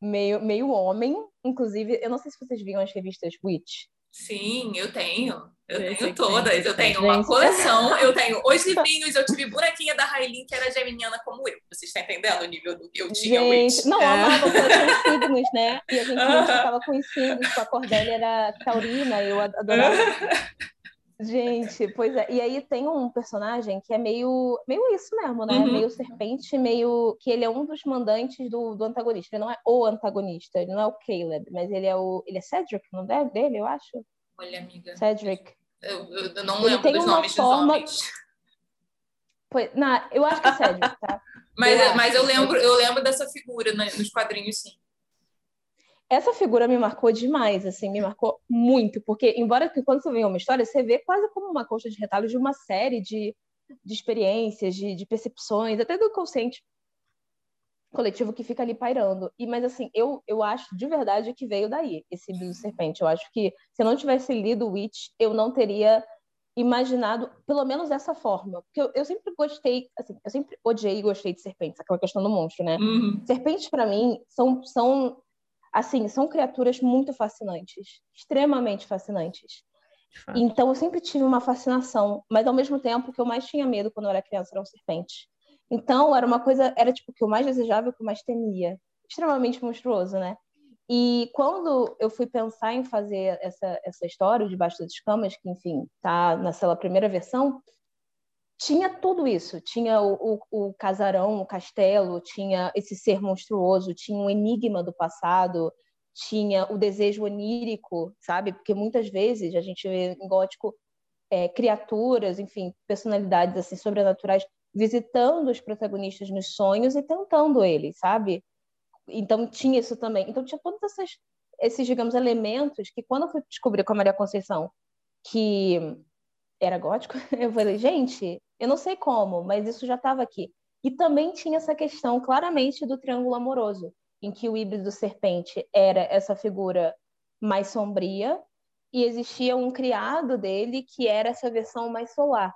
meio meio homem. Inclusive, eu não sei se vocês viram as revistas Witch. Sim, eu tenho. Eu tenho todas. Eu tenho uma coleção, eu tenho os livrinhos, eu tive bonequinha da Railin que era geminiana como eu. Você está entendendo o nível do que eu tinha gente, Não, é. amava com signos, né? E a gente uh -huh. ficava com os signos, com a Cordélia era taurina, eu adorava. Gente, pois é. E aí tem um personagem que é meio, meio isso mesmo, né? Uhum. Meio serpente, meio. que ele é um dos mandantes do, do antagonista. Ele não é o antagonista, ele não é o Caleb, mas ele é o. Ele é Cedric, não é dele, eu acho? Olha, amiga. Cedric. Eu, eu não ele lembro dos nomes forma... dos homens. Pois, não, eu acho que é Cedric, tá? mas eu, mas eu lembro, eu lembro dessa figura né, nos quadrinhos, sim essa figura me marcou demais, assim, me marcou muito, porque embora que quando você vê uma história, você vê quase como uma coxa de retalhos de uma série de, de experiências, de, de percepções, até do consciente coletivo que fica ali pairando. E mas assim, eu eu acho de verdade que veio daí esse do serpente. Eu acho que se eu não tivesse lido Witch, eu não teria imaginado pelo menos dessa forma, porque eu, eu sempre gostei, assim, eu sempre odiei e gostei de serpentes, aquela questão do monstro, né? Uhum. Serpentes para mim são são assim, são criaturas muito fascinantes, extremamente fascinantes. Então eu sempre tive uma fascinação, mas ao mesmo tempo o que eu mais tinha medo quando eu era criança eram serpentes. Então era uma coisa, era tipo o que eu mais desejava e o que eu mais temia. Extremamente monstruoso, né? E quando eu fui pensar em fazer essa, essa história, Debaixo das Camas, que, enfim, tá nessa primeira versão, tinha tudo isso. Tinha o, o, o, casarão, o castelo, tinha esse ser monstruoso, tinha um enigma do passado, tinha o desejo onírico, sabe? Porque muitas vezes a gente vê em gótico é, criaturas, enfim, personalidades assim sobrenaturais visitando os protagonistas nos sonhos e tentando eles, sabe? Então tinha isso também. Então tinha todos esses, esses digamos, elementos que quando eu fui descobrir com a Maria Conceição que era gótico, eu falei, gente, eu não sei como, mas isso já estava aqui. E também tinha essa questão claramente do triângulo amoroso, em que o híbrido serpente era essa figura mais sombria e existia um criado dele que era essa versão mais solar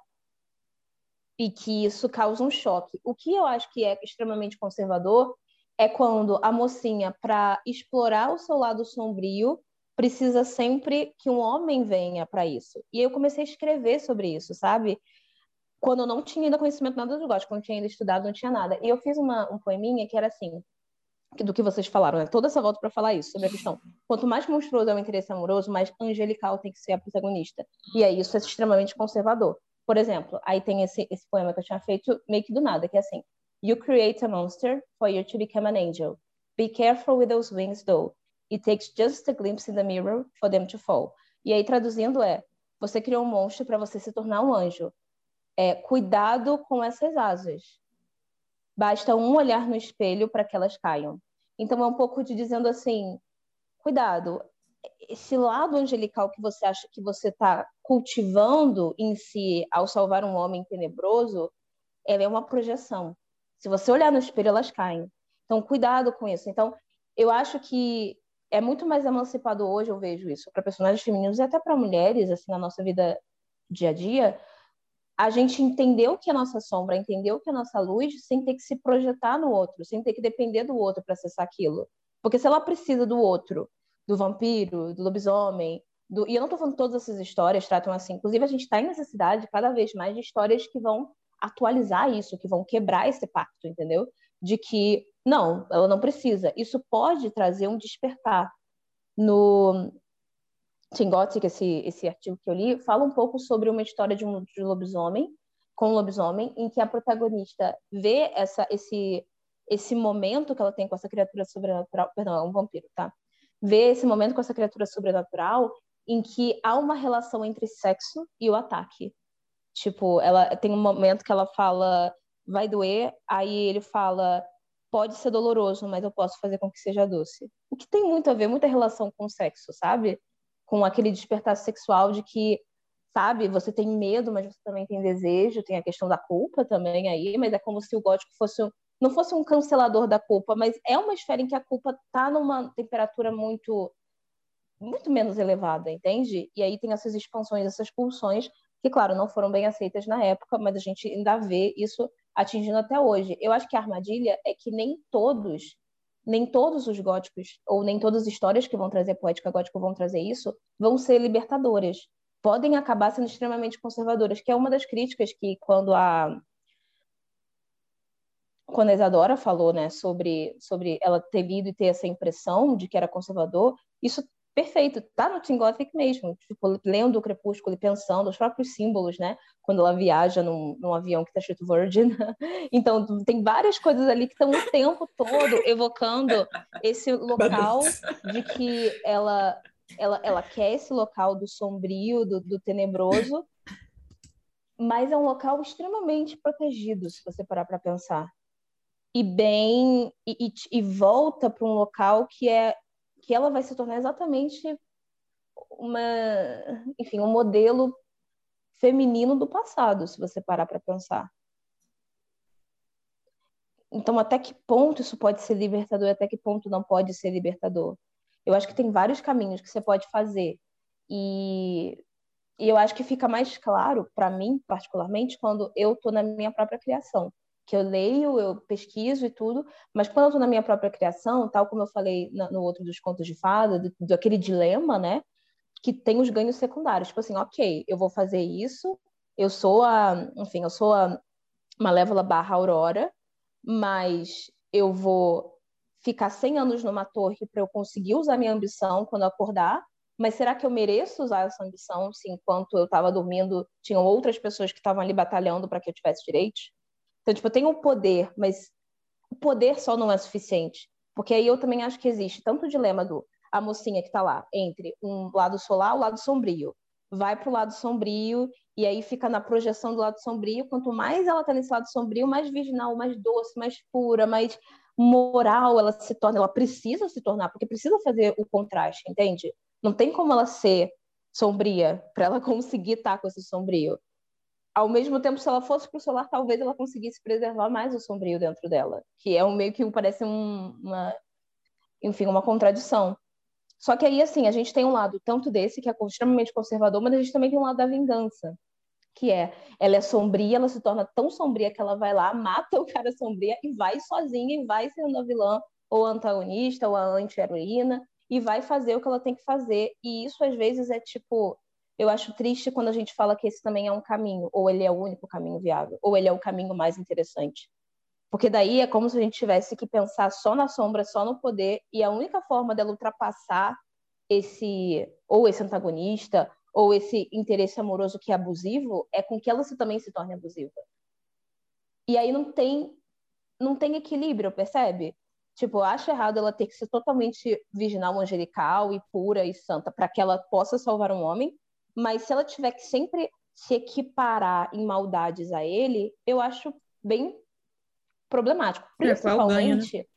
e que isso causa um choque. O que eu acho que é extremamente conservador é quando a mocinha, para explorar o seu lado sombrio, precisa sempre que um homem venha para isso. E eu comecei a escrever sobre isso, sabe? Quando eu não tinha ainda conhecimento nada do gótico, eu tinha ainda estudado, não tinha nada. E eu fiz uma, um poeminha que era assim, do que vocês falaram, né? Toda essa volta para falar isso, sobre a questão. Quanto mais monstruoso é o interesse amoroso, mais angelical tem que ser a protagonista. E aí isso é extremamente conservador. Por exemplo, aí tem esse, esse poema que eu tinha feito meio que do nada, que é assim: You create a monster for you to become an angel. Be careful with those wings, though. It takes just a glimpse in the mirror for them to fall. E aí, traduzindo, é: Você criou um monstro para você se tornar um anjo. É, cuidado com essas asas. Basta um olhar no espelho para que elas caiam. Então, é um pouco de dizendo assim: cuidado, esse lado angelical que você acha que você está cultivando em si ao salvar um homem tenebroso, ela é uma projeção. Se você olhar no espelho, elas caem. Então, cuidado com isso. Então, eu acho que é muito mais emancipador hoje, eu vejo isso, para personagens femininos e até para mulheres, assim, na nossa vida dia a dia, a gente entender o que é nossa sombra, entender o que é nossa luz, sem ter que se projetar no outro, sem ter que depender do outro para acessar aquilo. Porque se ela precisa do outro, do vampiro, do lobisomem, do... E eu não estou falando todas essas histórias tratam assim. Inclusive, a gente está em necessidade cada vez mais de histórias que vão atualizar isso, que vão quebrar esse pacto, entendeu? De que, não, ela não precisa. Isso pode trazer um despertar. No Tingotic, esse, esse artigo que eu li, fala um pouco sobre uma história de um, de lobisomem, com um lobisomem, em que a protagonista vê essa, esse, esse momento que ela tem com essa criatura sobrenatural, perdão, é um vampiro, tá? Vê esse momento com essa criatura sobrenatural em que há uma relação entre sexo e o ataque. Tipo, ela tem um momento que ela fala, vai doer, aí ele fala, pode ser doloroso, mas eu posso fazer com que seja doce. O que tem muito a ver, muita relação com o sexo, sabe? Com aquele despertar sexual de que, sabe, você tem medo, mas você também tem desejo, tem a questão da culpa também aí, mas é como se o gótico fosse não fosse um cancelador da culpa, mas é uma esfera em que a culpa está numa temperatura muito muito menos elevada, entende? E aí tem essas expansões, essas pulsões, que, claro, não foram bem aceitas na época, mas a gente ainda vê isso atingindo até hoje. Eu acho que a armadilha é que nem todos, nem todos os góticos, ou nem todas as histórias que vão trazer poética gótica vão trazer isso, vão ser libertadoras. Podem acabar sendo extremamente conservadoras, que é uma das críticas que, quando a quando a Isadora falou, né, sobre, sobre ela ter lido e ter essa impressão de que era conservador, isso perfeito, tá no Tim Gothic mesmo, tipo, lendo o Crepúsculo e pensando os próprios símbolos, né, quando ela viaja num, num avião que tá escrito Virgin, então tem várias coisas ali que estão o tempo todo evocando esse local de que ela, ela, ela quer esse local do sombrio, do, do tenebroso, mas é um local extremamente protegido, se você parar para pensar. E bem e, e, e volta para um local que é que ela vai se tornar exatamente uma, enfim, um modelo feminino do passado, se você parar para pensar. Então, até que ponto isso pode ser libertador, até que ponto não pode ser libertador? Eu acho que tem vários caminhos que você pode fazer. E, e eu acho que fica mais claro, para mim, particularmente, quando eu estou na minha própria criação que eu leio, eu pesquiso e tudo, mas quando eu estou na minha própria criação, tal como eu falei no outro dos contos de fada, do, do, aquele dilema, né, que tem os ganhos secundários, tipo assim, ok, eu vou fazer isso, eu sou a, enfim, eu sou a Malévola barra Aurora, mas eu vou ficar 100 anos numa torre para eu conseguir usar minha ambição quando acordar, mas será que eu mereço usar essa ambição se enquanto eu estava dormindo tinham outras pessoas que estavam ali batalhando para que eu tivesse direitos? Então, tipo, eu tenho o poder, mas o poder só não é suficiente. Porque aí eu também acho que existe tanto o dilema do a mocinha que está lá entre um lado solar e o lado sombrio. Vai para o lado sombrio e aí fica na projeção do lado sombrio. Quanto mais ela está nesse lado sombrio, mais virginal, mais doce, mais pura, mais moral ela se torna. Ela precisa se tornar, porque precisa fazer o contraste, entende? Não tem como ela ser sombria para ela conseguir estar tá com esse sombrio. Ao mesmo tempo, se ela fosse para o solar, talvez ela conseguisse preservar mais o sombrio dentro dela, que é um meio que parece um, uma, enfim, uma contradição. Só que aí, assim, a gente tem um lado tanto desse, que é extremamente conservador, mas a gente também tem um lado da vingança, que é, ela é sombria, ela se torna tão sombria que ela vai lá, mata o cara sombria e vai sozinha e vai sendo a vilã ou antagonista ou a anti-heroína e vai fazer o que ela tem que fazer. E isso, às vezes, é tipo... Eu acho triste quando a gente fala que esse também é um caminho, ou ele é o único caminho viável, ou ele é o caminho mais interessante. Porque daí é como se a gente tivesse que pensar só na sombra, só no poder, e a única forma dela ultrapassar esse ou esse antagonista ou esse interesse amoroso que é abusivo é com que ela se, também se torne abusiva. E aí não tem não tem equilíbrio, percebe? Tipo, eu acho errado ela ter que ser totalmente virginal, angelical e pura e santa para que ela possa salvar um homem, mas se ela tiver que sempre se equiparar em maldades a ele, eu acho bem problemático. Principalmente é, ganha, né?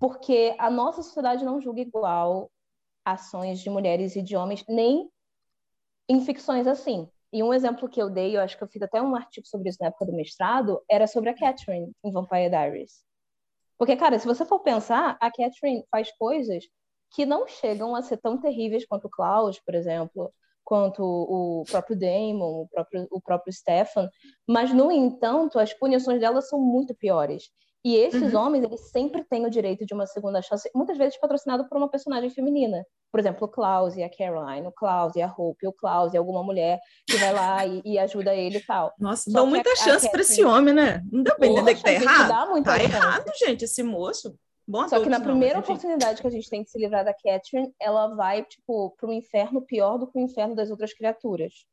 porque a nossa sociedade não julga igual ações de mulheres e de homens, nem em ficções assim. E um exemplo que eu dei, eu acho que eu fiz até um artigo sobre isso na época do mestrado, era sobre a Catherine em Vampire Diaries. Porque, cara, se você for pensar, a Catherine faz coisas que não chegam a ser tão terríveis quanto o Klaus, por exemplo, quanto o próprio Damon, o próprio, o próprio Stefan, mas, no entanto, as punições dela são muito piores. E esses uhum. homens, eles sempre têm o direito de uma segunda chance, muitas vezes patrocinado por uma personagem feminina. Por exemplo, o Klaus e a Caroline, o Klaus e a Hope, o Klaus e alguma mulher que vai lá e, e ajuda ele e tal. Nossa, dão muita a, chance para esse homem, né? Não deu bem entender que tá errado. Tá chance. errado, gente, esse moço. Só que na primeira não, oportunidade que a gente tem de se livrar da Catherine, ela vai, tipo, para um inferno pior do que o inferno das outras criaturas.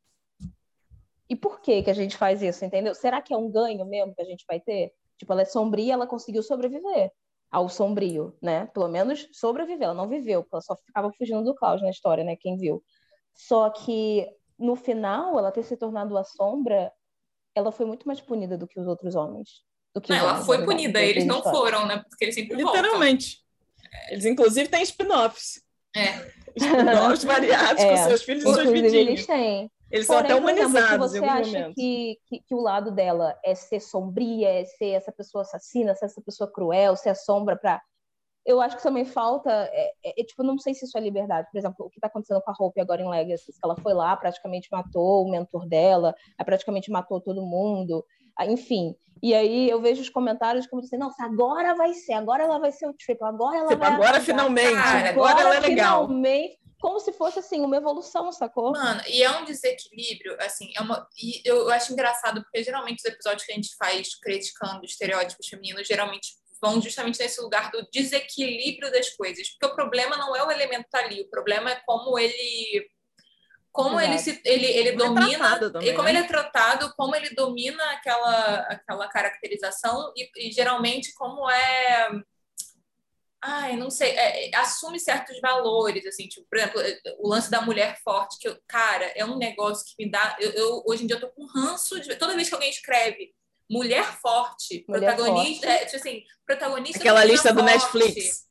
E por que que a gente faz isso, entendeu? Será que é um ganho mesmo que a gente vai ter? Tipo, ela é sombria, ela conseguiu sobreviver ao sombrio, né? Pelo menos sobreviver, ela não viveu, porque ela só ficava fugindo do Klaus na história, né? Quem viu. Só que no final, ela ter se tornado a sombra, ela foi muito mais punida do que os outros homens não, ela foi punida, eles não foram, né? Porque eles sempre Literalmente. Voltam. Eles, inclusive, têm spin-offs. É. Spin-offs variados é. com seus filhos e suas vidinhas. Eles têm. Eles Porém, são até humanizados exemplo, se você acha que, que, que, o lado dela é ser sombria, é ser essa pessoa assassina, ser essa pessoa cruel, ser a sombra para eu acho que também falta, é, é, é, tipo, não sei se isso é liberdade. Por exemplo, o que está acontecendo com a Hope agora em Legacy, que ela foi lá, praticamente matou o mentor dela, praticamente matou todo mundo. Ah, enfim. E aí eu vejo os comentários como dizendo, nossa, agora vai ser, agora ela vai ser o triple, agora ela vai. Agora finalmente, agora, agora ela é legal. Finalmente, como se fosse assim, uma evolução, sacou? Mano, e é um desequilíbrio, assim, é uma. E eu acho engraçado, porque geralmente os episódios que a gente faz criticando estereótipos femininos, geralmente vão justamente nesse lugar do desequilíbrio das coisas. Porque o problema não é o elemento tá ali, o problema é como ele como ele se ele, ele é domina é também, e como né? ele é tratado como ele domina aquela aquela caracterização e, e geralmente como é ai não sei é, é, assume certos valores assim tipo por exemplo o lance da mulher forte que eu, cara é um negócio que me dá eu, eu, hoje em dia eu tô com ranço de toda vez que alguém escreve mulher forte mulher protagonista forte. É, tipo assim protagonista aquela lista do Netflix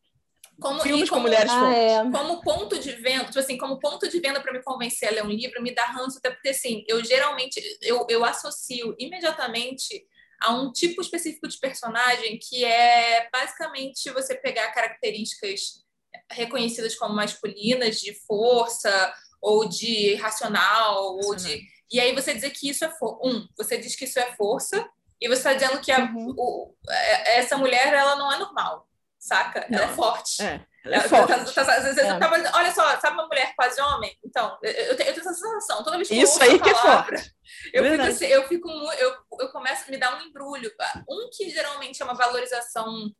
como, Filmes como, com mulheres ah, fortes. É. Como ponto de venda, tipo assim, como ponto de venda para me convencer a ler um livro, me dá ranço, até porque assim, eu geralmente eu, eu associo imediatamente a um tipo específico de personagem que é basicamente você pegar características reconhecidas como masculinas, de força, ou de racional, ou de. E aí você dizer que isso é for... um, você diz que isso é força, e você está dizendo que a, uhum. o, é, essa mulher ela não é normal saca? Não. Ela é forte. É. Ela é tá, forte. Tá, tá, às vezes é. eu tava, olha só, sabe uma mulher quase homem? Então, eu, eu, tenho, eu tenho essa sensação. Toda vez que Isso eu aí que palavra, é forte. Eu fico, assim, eu fico eu, eu começo a me dar um embrulho. Um que geralmente é uma valorização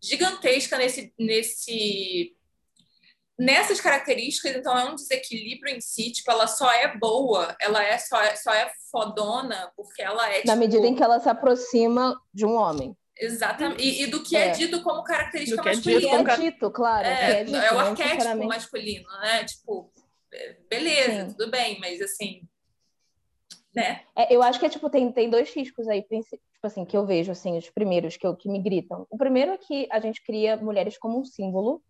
gigantesca nesse, nesse nessas características, então é um desequilíbrio em si, tipo, ela só é boa, ela é só é, só é fodona porque ela é. Na tipo... medida em que ela se aproxima de um homem. Exatamente. E, e, do que é. é. dito como característica do que masculina. É dito, é dito claro. É, é, dito, é o arquétipo masculino, né? Tipo, beleza, Sim. tudo bem, mas assim. Né? É, eu acho que é, tipo, tem, tem dois riscos aí, tipo assim, que eu vejo, assim, os primeiros que, eu, que me gritam. O primeiro é que a gente cria mulheres como um símbolo,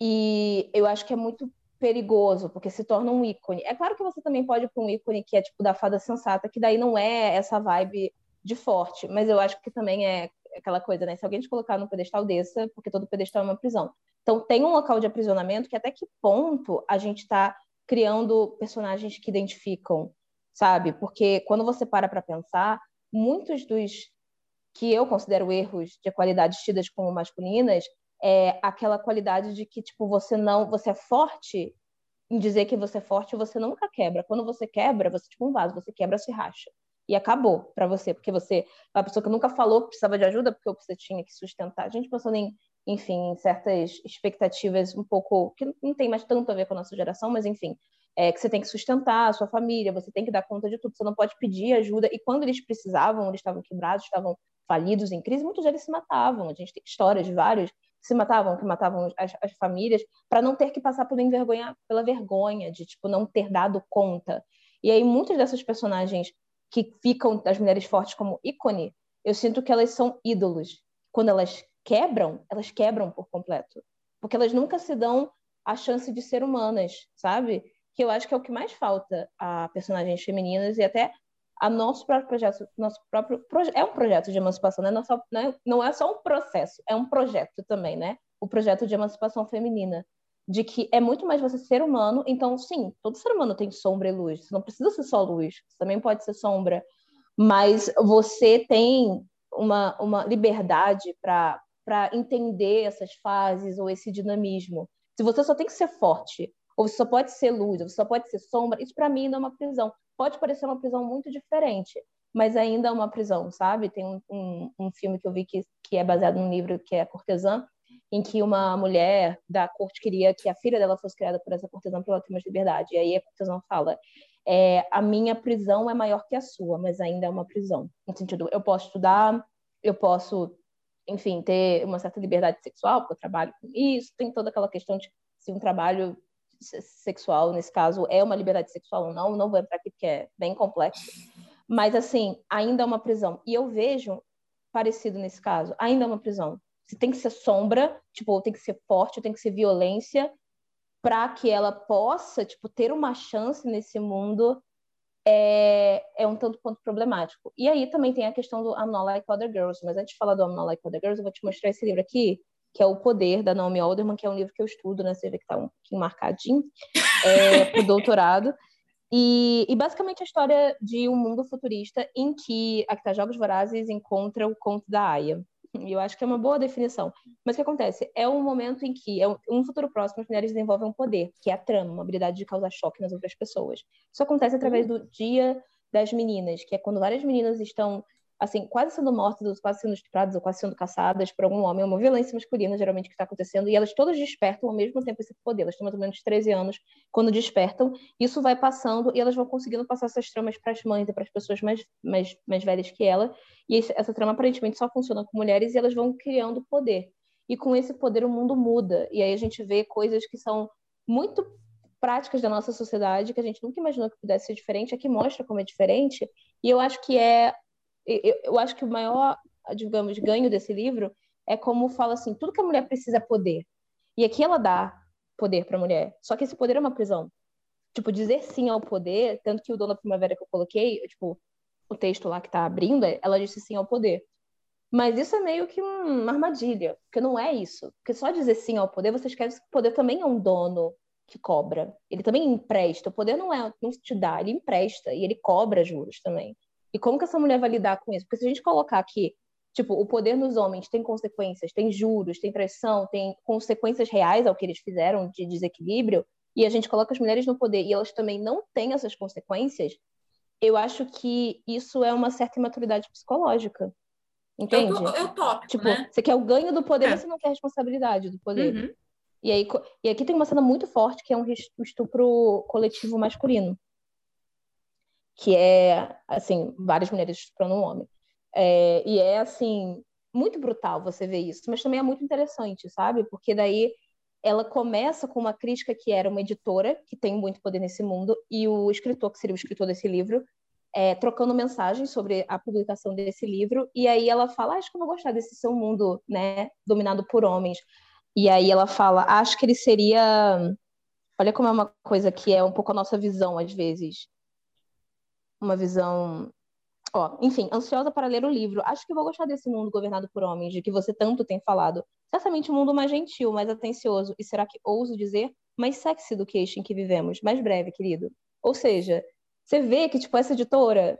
e eu acho que é muito perigoso, porque se torna um ícone. É claro que você também pode ir para um ícone que é tipo da fada sensata, que daí não é essa vibe de forte, mas eu acho que também é aquela coisa, né? Se alguém te colocar no pedestal dessa, porque todo pedestal é uma prisão. Então tem um local de aprisionamento que até que ponto a gente está criando personagens que identificam, sabe? Porque quando você para para pensar, muitos dos que eu considero erros de qualidades tidas como masculinas é aquela qualidade de que tipo você não, você é forte em dizer que você é forte, você nunca quebra. Quando você quebra, você é tipo um vaso, você quebra, se racha. E acabou para você, porque você é uma pessoa que nunca falou que precisava de ajuda porque você tinha que sustentar. A gente pensando em, enfim, em certas expectativas um pouco que não tem mais tanto a ver com a nossa geração, mas enfim, é, que você tem que sustentar a sua família, você tem que dar conta de tudo, você não pode pedir ajuda. E quando eles precisavam, eles estavam quebrados, estavam falidos em crise, muitos deles se matavam. A gente tem histórias de vários se matavam, que matavam as, as famílias, para não ter que passar por envergonha, pela vergonha de tipo não ter dado conta. E aí muitas dessas personagens que ficam das mulheres fortes como ícone, eu sinto que elas são ídolos. Quando elas quebram, elas quebram por completo, porque elas nunca se dão a chance de ser humanas, sabe? Que eu acho que é o que mais falta a personagens femininas e até a nosso próprio projeto, nosso próprio proje é um projeto de emancipação, né? não, só, né? não é só um processo, é um projeto também, né? O projeto de emancipação feminina, de que é muito mais você ser humano. Então, sim, todo ser humano tem sombra e luz. Você não precisa ser só luz, você também pode ser sombra, mas você tem uma, uma liberdade para entender essas fases ou esse dinamismo. Se você só tem que ser forte, ou você só pode ser luz, ou você só pode ser sombra, isso para mim não é uma prisão pode parecer uma prisão muito diferente, mas ainda é uma prisão, sabe? Tem um, um, um filme que eu vi que, que é baseado num livro que é Cortesã, em que uma mulher da corte queria que a filha dela fosse criada por essa cortesã para ela ter mais liberdade. E aí a cortesã fala: é, a minha prisão é maior que a sua, mas ainda é uma prisão. No sentido, eu posso estudar, eu posso, enfim, ter uma certa liberdade sexual, porque eu trabalho com isso, tem toda aquela questão de se um trabalho sexual, nesse caso, é uma liberdade sexual ou não, não vou entrar aqui porque é bem complexo. Mas, assim, ainda é uma prisão. E eu vejo parecido nesse caso, ainda é uma prisão. Se tem que ser sombra, tipo, tem que ser forte, tem que ser violência, para que ela possa, tipo, ter uma chance nesse mundo é, é um tanto quanto problemático. E aí também tem a questão do I'm Not Like Other Girls, mas antes de falar do I'm Not Like Other Girls, eu vou te mostrar esse livro aqui, que é O Poder, da Naomi Alderman, que é um livro que eu estudo, né? Você vê que está um pouquinho marcadinho, é, para o doutorado. E, e, basicamente a história de um mundo futurista em que Acta Jogos Vorazes encontra o conto da Aya. E eu acho que é uma boa definição. Mas o que acontece? É um momento em que, é um futuro próximo, as mulheres desenvolvem um poder, que é a trama, uma habilidade de causar choque nas outras pessoas. Isso acontece através do Dia das Meninas, que é quando várias meninas estão assim, quase sendo mortas, quase sendo estupradas, ou quase sendo caçadas por algum homem, é uma violência masculina, geralmente, que está acontecendo, e elas todas despertam ao mesmo tempo esse poder. Elas têm mais ou menos 13 anos quando despertam, isso vai passando, e elas vão conseguindo passar essas tramas para as mães e para as pessoas mais, mais, mais velhas que ela, e esse, essa trama aparentemente só funciona com mulheres, e elas vão criando poder. E com esse poder o mundo muda, e aí a gente vê coisas que são muito práticas da nossa sociedade que a gente nunca imaginou que pudesse ser diferente, aqui mostra como é diferente, e eu acho que é eu, eu acho que o maior, digamos, ganho desse livro é como fala assim, tudo que a mulher precisa é poder. E aqui ela dá poder para a mulher. Só que esse poder é uma prisão. Tipo, dizer sim ao poder, tanto que o Dona Primavera que eu coloquei, tipo, o texto lá que está abrindo, ela disse sim ao poder. Mas isso é meio que uma armadilha, porque não é isso. Porque só dizer sim ao poder, você esquece que o poder também é um dono que cobra. Ele também empresta. O poder não é não te dá, ele empresta e ele cobra juros também. E como que essa mulher vai lidar com isso? Porque se a gente colocar aqui, tipo, o poder nos homens tem consequências, tem juros, tem pressão, tem consequências reais ao que eles fizeram de desequilíbrio, e a gente coloca as mulheres no poder e elas também não têm essas consequências, eu acho que isso é uma certa imaturidade psicológica. Entende? É, o tópico, tipo, né? você quer o ganho do poder, é. mas você não quer a responsabilidade do poder. Uhum. E, aí, e aqui tem uma cena muito forte que é um estupro coletivo masculino. Que é, assim, várias mulheres estuprando um homem. É, e é, assim, muito brutal você ver isso, mas também é muito interessante, sabe? Porque daí ela começa com uma crítica que era uma editora, que tem muito poder nesse mundo, e o escritor, que seria o escritor desse livro, é, trocando mensagens sobre a publicação desse livro, e aí ela fala, ah, acho que eu vou gostar desse seu mundo, né, dominado por homens. E aí ela fala, acho que ele seria... Olha como é uma coisa que é um pouco a nossa visão, às vezes. Uma visão... Ó, enfim, ansiosa para ler o livro. Acho que vou gostar desse mundo governado por homens, de que você tanto tem falado. Certamente um mundo mais gentil, mais atencioso, e será que ouso dizer, mais sexy do que este em que vivemos. Mais breve, querido. Ou seja, você vê que, tipo, essa editora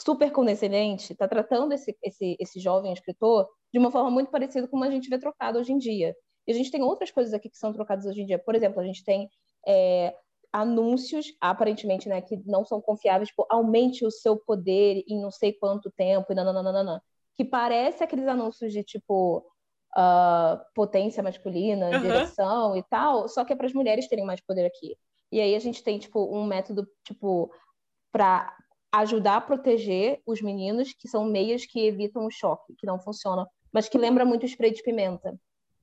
super condescendente está tratando esse, esse, esse jovem escritor de uma forma muito parecida com como a gente vê trocado hoje em dia. E a gente tem outras coisas aqui que são trocadas hoje em dia. Por exemplo, a gente tem é, anúncios, aparentemente, né, que não são confiáveis, tipo, aumente o seu poder em não sei quanto tempo, e nananana, que parece aqueles anúncios de, tipo, uh, potência masculina, uhum. direção e tal, só que é para as mulheres terem mais poder aqui. E aí a gente tem, tipo, um método, tipo, para ajudar a proteger os meninos, que são meias que evitam o choque, que não funcionam, mas que lembra muito spray de pimenta.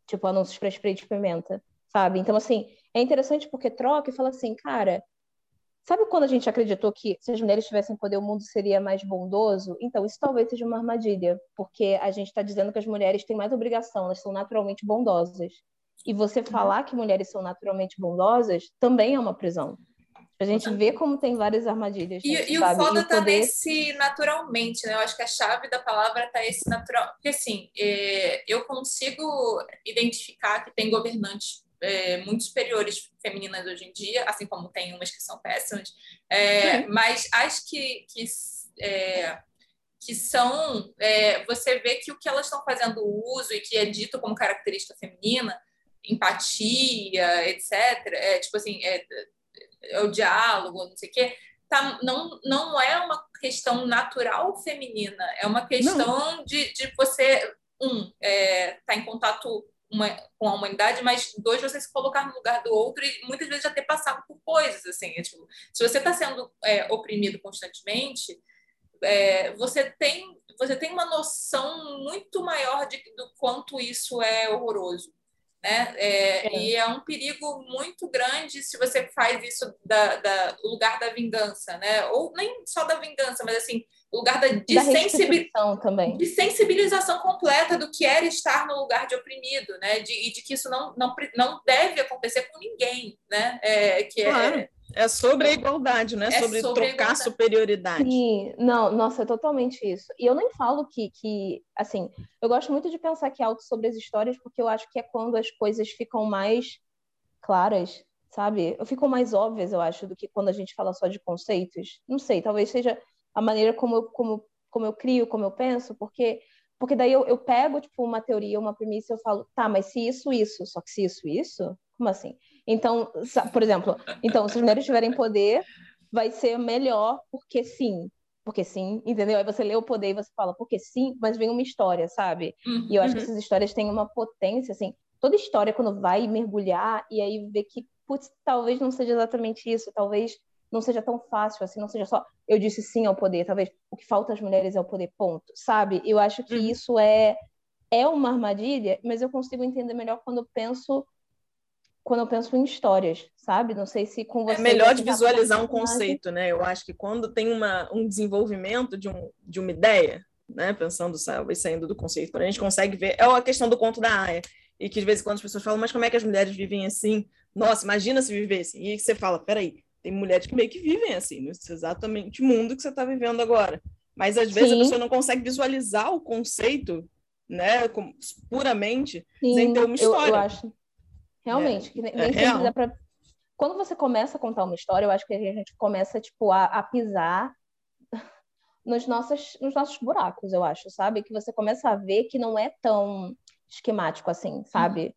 Tipo, anúncios para spray de pimenta, sabe? Então, assim, é interessante porque troca e fala assim, cara, sabe quando a gente acreditou que se as mulheres tivessem poder o mundo seria mais bondoso? Então, isso talvez seja uma armadilha, porque a gente está dizendo que as mulheres têm mais obrigação, elas são naturalmente bondosas. E você uhum. falar que mulheres são naturalmente bondosas também é uma prisão. A gente vê como tem várias armadilhas. E, gente, e o foda está poder... nesse naturalmente, né? Eu acho que a chave da palavra está esse natural. Porque, assim, é, eu consigo identificar que tem governantes é, muito superiores femininas hoje em dia, assim como tem umas que são péssimas, é, mas as que, que, é, que são. É, você vê que o que elas estão fazendo uso e que é dito como característica feminina empatia, etc. É, tipo assim, é, é o diálogo, não sei o quê. Tá, não, não é uma questão natural feminina, é uma questão de, de você, um, é, tá em contato uma, com a humanidade, mas dois, você se colocar no lugar do outro e muitas vezes já ter passado por coisas, assim, é, tipo, se você está sendo é, oprimido constantemente, é, você tem você tem uma noção muito maior de, do quanto isso é horroroso né? É, é. E é um perigo muito grande se você faz isso da, da lugar da vingança, né? Ou nem só da vingança, mas assim, lugar da, de, da sensibilização também. de sensibilização completa do que era estar no lugar de oprimido, né? De, e de que isso não, não, não deve acontecer com ninguém, né? É, que é claro. é, é sobre a igualdade, não é, é sobre, sobre trocar superioridade. Sim, não, nossa, é totalmente isso. E eu nem falo que, que, assim, eu gosto muito de pensar que é algo sobre as histórias, porque eu acho que é quando as coisas ficam mais claras, sabe? Ficam mais óbvias, eu acho, do que quando a gente fala só de conceitos. Não sei, talvez seja a maneira como eu, como, como eu crio, como eu penso, porque porque daí eu, eu pego, tipo, uma teoria, uma premissa e eu falo, tá, mas se isso, isso, só que se isso, isso, como assim? Então, por exemplo, então, se as mulheres tiverem poder, vai ser melhor porque sim. Porque sim, entendeu? Aí você lê o poder e você fala, porque sim, mas vem uma história, sabe? Uhum. E eu acho que uhum. essas histórias têm uma potência, assim. Toda história, quando vai mergulhar e aí vê que, putz, talvez não seja exatamente isso, talvez não seja tão fácil, assim, não seja só eu disse sim ao poder, talvez o que falta às mulheres é o poder, ponto, sabe? Eu acho que uhum. isso é, é uma armadilha, mas eu consigo entender melhor quando eu penso quando eu penso em histórias, sabe? Não sei se com é você. É melhor de visualizar um conceito, né? Eu acho que quando tem uma, um desenvolvimento de, um, de uma ideia, né? Pensando, sabe, saindo do conceito, a gente consegue ver. É a questão do conto da Aya. E que de vez em quando as pessoas falam, mas como é que as mulheres vivem assim? Nossa, imagina se vivessem. E você fala, peraí, tem mulheres que meio que vivem assim, nesse exatamente mundo que você está vivendo agora. Mas às vezes Sim. a pessoa não consegue visualizar o conceito, né, puramente, Sim, sem ter uma história. Eu, eu acho. Realmente, é, nem, nem é pra... Quando você começa a contar uma história, eu acho que a gente começa tipo a, a pisar nos nossos, nos nossos buracos, eu acho, sabe? Que você começa a ver que não é tão esquemático assim, sabe?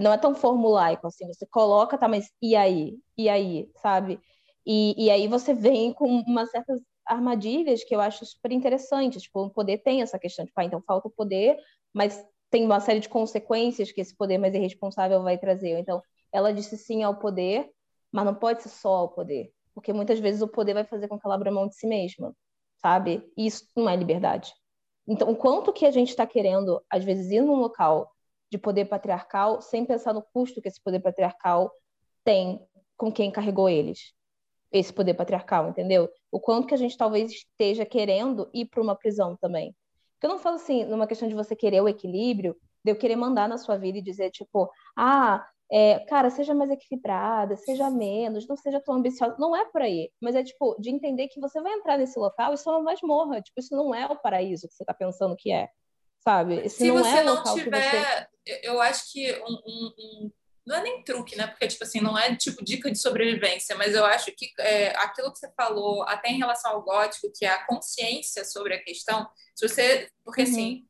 Não é tão formulaico assim, você coloca, tá, mas e aí? E aí, sabe? E, e aí você vem com umas certas armadilhas que eu acho super interessantes, tipo, o poder tem essa questão de, tipo, ah, então falta o poder, mas tem uma série de consequências que esse poder mais irresponsável vai trazer. Então, ela disse sim ao poder, mas não pode ser só ao poder, porque muitas vezes o poder vai fazer com que ela abra mão de si mesma, sabe? E isso não é liberdade. Então, o quanto que a gente está querendo, às vezes, ir num local de poder patriarcal sem pensar no custo que esse poder patriarcal tem com quem carregou eles, esse poder patriarcal, entendeu? O quanto que a gente talvez esteja querendo ir para uma prisão também. Eu não falo assim, numa questão de você querer o equilíbrio, de eu querer mandar na sua vida e dizer, tipo, ah, é, cara, seja mais equilibrada, seja menos, não seja tão ambiciosa. Não é por aí. Mas é, tipo, de entender que você vai entrar nesse local e só não vai morrer. Tipo, isso não é o paraíso que você está pensando que é. Sabe? Esse Se não você é não tiver. você... Eu acho que um, um, um, Não é nem truque, né? Porque, tipo assim, não é tipo dica de sobrevivência, mas eu acho que é, aquilo que você falou, até em relação ao gótico, que é a consciência sobre a questão, se você. Porque, Uhum. assim,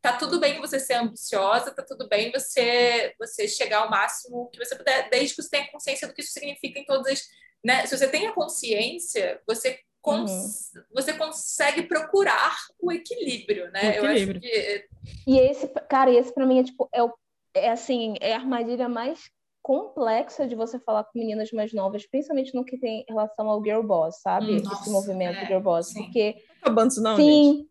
tá tudo bem você ser ambiciosa, tá tudo bem você você chegar ao máximo que você puder, desde que você tenha consciência do que isso significa em todas as, né? Se você tem a consciência, você cons você consegue procurar o equilíbrio, né? O equilíbrio. Eu acho que E esse, cara, esse pra mim é tipo, é, o- é assim, é a armadilha mais complexa de você falar com meninas mais novas, principalmente no que tem relação ao girl boss, sabe? Hum, esse nossa, movimento é, girl boss. sim. Porque, Tá acabando isso não, gente. sim,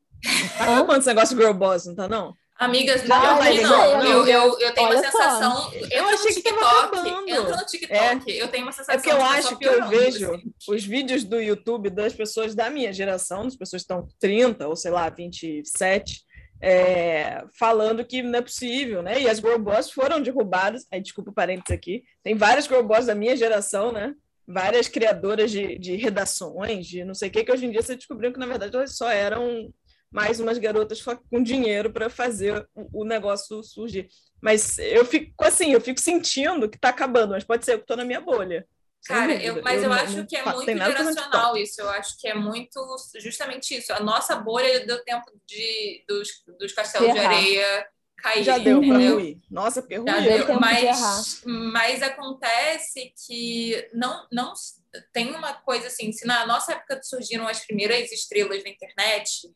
Tá acabando esse negócio de girl boss, não tá não? Amigas, Já não, tá eu, indo, não, não. eu, eu, eu tenho uma Olha só. sensação. Eu entra achei no que tava TikTok, acabando. entra no TikTok, eu tenho uma sensação. É porque eu acho só que eu vejo assim. os vídeos do YouTube das pessoas da minha geração, das pessoas que estão 30 ou sei lá, 27, é, falando que não é possível, né? E as girl boss foram derrubadas. Aí, desculpa o parênteses aqui. Tem várias girl boss da minha geração, né? Várias criadoras de, de redações, de não sei o que, que hoje em dia você descobriu que, na verdade, elas só eram mais umas garotas com dinheiro para fazer o, o negócio surgir. Mas eu fico assim, eu fico sentindo que está acabando, mas pode ser eu que estou na minha bolha. Cara, eu, mas eu, não- acho não que é muito geracional isso. Eu acho que é muito justamente isso. A nossa bolha deu tempo de, dos, dos castelos de areia cair. Já deu para ruir. Nossa, porque Já ruir. deu deu, tempo de errar. mas, mas acontece que não, não tem uma coisa assim, se na nossa época surgiram as primeiras estrelas da internet,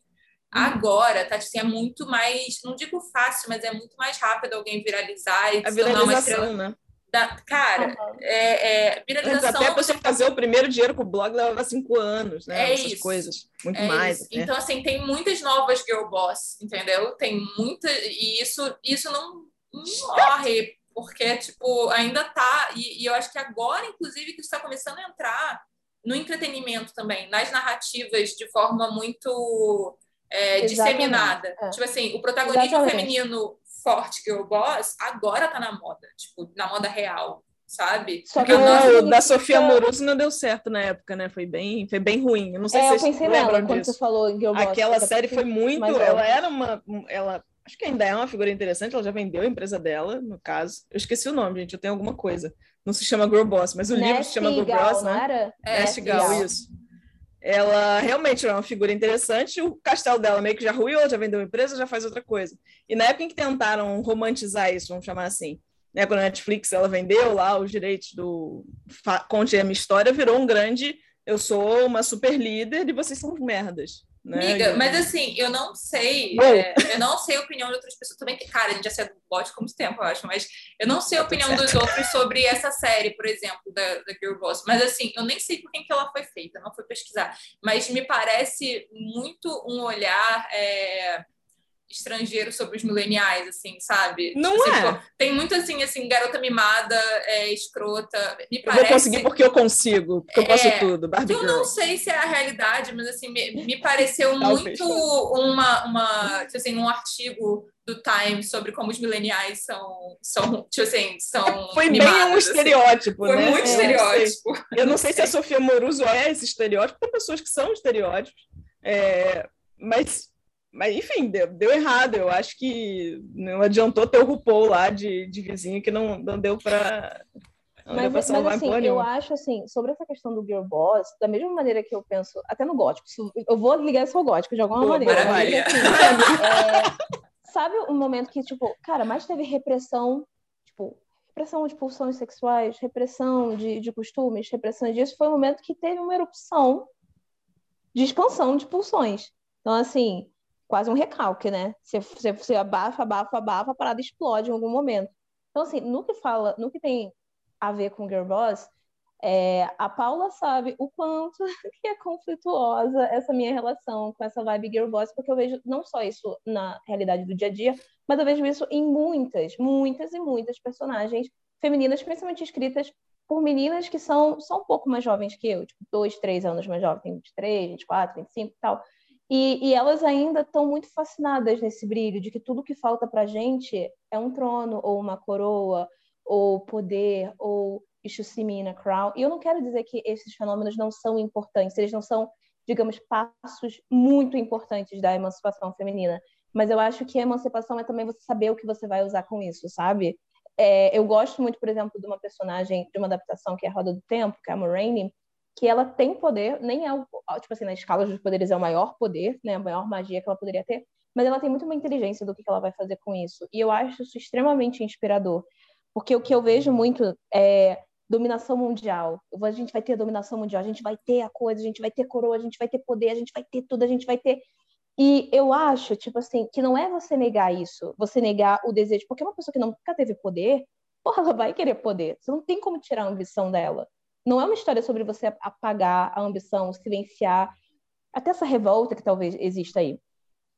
agora, tá, assim, é muito mais, não digo fácil, mas é muito mais rápido alguém viralizar e A se tornar uma estrela. viralização, né? Da... Cara, Aham. é, é, viralização. até você fazer o primeiro dinheiro com o blog levava cinco anos, né? É Essas isso. coisas. Muito É mais. né? Então, assim, tem muitas novas girl boss, entendeu? Tem muita. E isso, isso não, não morre, porque, tipo, ainda tá. E, e eu acho que agora, inclusive, que está começando a entrar no entretenimento também, nas narrativas de forma muito é, disseminada. é. Tipo assim, o protagonismo Exatamente. feminino forte, girl boss, agora tá na moda, tipo, na moda real, sabe? Só Porque que o da Sofia Amoroso não deu certo na época, né? Foi bem, foi bem ruim. Eu não sei É, se eu vocês pensei nela lembram quando disso. você falou em Girl. Aquela série foi muito. Ela óbvio. era uma. Ela, acho que ainda é uma figura interessante, ela já vendeu a empresa dela, no caso. Eu esqueci o nome, gente. Eu tenho alguma coisa. Não se chama Girl Boss, mas o livro se chama Girl Boss, não né? era? É, Nest Gal, isso. Ela realmente era uma figura interessante. O castelo dela meio que já ruiu, já vendeu empresa, já faz outra coisa. E na época em que tentaram romantizar isso, vamos chamar assim, né, quando a Netflix ela vendeu lá os direitos do Conte a Minha História, virou um grande. Eu sou uma super líder e vocês são merdas. Né? Amiga, mas assim, eu não sei, é, eu não sei a opinião de outras pessoas também, que, cara, a gente já saiu do bot há muito tempo, eu acho, mas eu não sei a Tá opinião dos outros sobre essa série, por exemplo, da, da Girl Boss. Mas assim, eu nem sei por quem que ela foi feita, não fui pesquisar. Mas me parece muito um olhar é, estrangeiro sobre os mileniais, assim, sabe? Não é. assim, pô, tem muito assim, assim, garota mimada, é, escrota. Me Eu parece. vou conseguir porque eu consigo, porque eu posso É, tudo, Barbie Eu não sei se é a realidade, mas assim, me, me pareceu muito uma, uma tipo assim, um artigo do Time sobre como os mileniais são, são tipo assim, são Foi bem mimados, um assim. estereótipo, Foi né? muito Eu não sei. estereótipo. Eu não sei se a Sofia Moruso é esse estereótipo, tem pessoas que são estereótipos, é, mas, mas enfim, deu, deu errado. Eu acho que não adiantou ter o RuPaul lá de, de vizinho que não, não deu para Mas, mas assim, eu acho assim, sobre essa questão do Girl Boss, da mesma maneira que eu penso, até no gótico, eu vou ligar isso ao gótico de alguma Pô, maneira. mas, assim, é, sabe um momento que, tipo, cara, mais teve repressão, tipo, repressão de pulsões sexuais, repressão de, de costumes, repressão disso, foi um momento que teve uma erupção de expansão de pulsões. Então, assim, quase um recalque, né? Você, você, você abafa, abafa, abafa, a parada explode em algum momento. Então, assim, no que fala, no que tem a ver com Girl Boss, é, a Paula sabe o quanto que é conflituosa essa minha relação com essa vibe Girl Boss, porque eu vejo não só isso na realidade do dia a dia, mas eu vejo isso em muitas, muitas e muitas personagens femininas, principalmente escritas por meninas que são só um pouco mais jovens que eu, tipo, dois, três anos mais jovens, tem 23, 24, 25 e tal. E, e elas ainda estão muito fascinadas nesse brilho de que tudo que falta pra gente é um trono, ou uma coroa, ou poder, ou Ishusimi Crown. E eu não quero dizer que esses fenômenos não são importantes, eles não são, digamos, passos muito importantes da emancipação feminina. Mas eu acho que a emancipação é também você saber o que você vai usar com isso, sabe? É, eu gosto muito, por exemplo, de uma personagem de uma adaptação que é a Roda do Tempo, que é a Moraine, que ela tem poder, nem é o, tipo assim, na escala dos poderes é o maior poder, né, a maior magia que ela poderia ter, mas ela tem muito uma inteligência do que ela vai fazer com isso. E eu acho isso extremamente inspirador, porque o que eu vejo muito é dominação mundial. A gente vai ter dominação mundial, a gente vai ter a coisa, a gente vai ter coroa, a gente vai ter poder, a gente vai ter tudo, a gente vai ter. E eu acho, tipo assim, que não é você negar isso, você negar o desejo, porque uma pessoa que nunca teve poder, porra, ela vai querer poder. Você não tem como tirar a ambição dela. Não é uma história sobre você apagar a ambição, silenciar até essa revolta que talvez exista aí.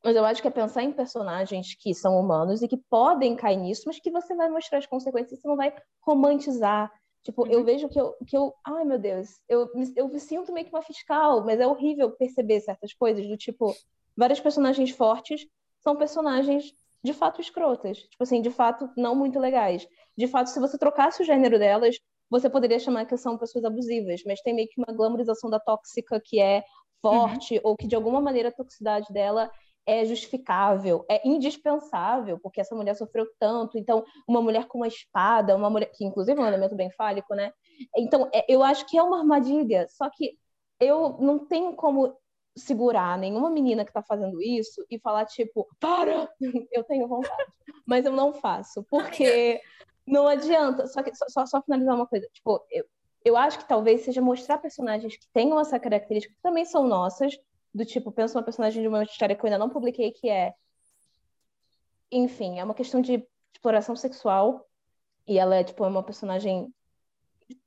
Mas eu acho que é pensar em personagens que são humanos e que podem cair nisso, mas que você vai mostrar as consequências, você não vai romantizar, Tipo, uhum. eu vejo que eu, que eu, ai meu Deus, eu, eu me sinto meio que uma fiscal, mas é horrível perceber certas coisas, do tipo, várias personagens fortes são personagens de fato escrotas, tipo assim, de fato não muito legais. De fato, se você trocasse o gênero delas, você poderia chamar que são pessoas abusivas, mas tem meio que uma glamorização da tóxica que é forte, uhum. ou que de alguma maneira a toxicidade dela é justificável, é indispensável, porque essa mulher sofreu tanto. Então, uma mulher com uma espada, uma mulher que inclusive é um elemento bem fálico, né? Então, é, eu acho que é uma armadilha, só que eu não tenho como segurar nenhuma menina que está fazendo isso e falar tipo, para! Eu tenho vontade, mas eu não faço, porque não adianta. Só que só, só finalizar uma coisa, tipo, eu, eu acho que talvez seja mostrar personagens que tenham essa característica, que também são nossas, do tipo, penso uma personagem de uma história que eu ainda não publiquei, que é. Enfim, é uma questão de exploração sexual. E ela é, tipo, uma personagem.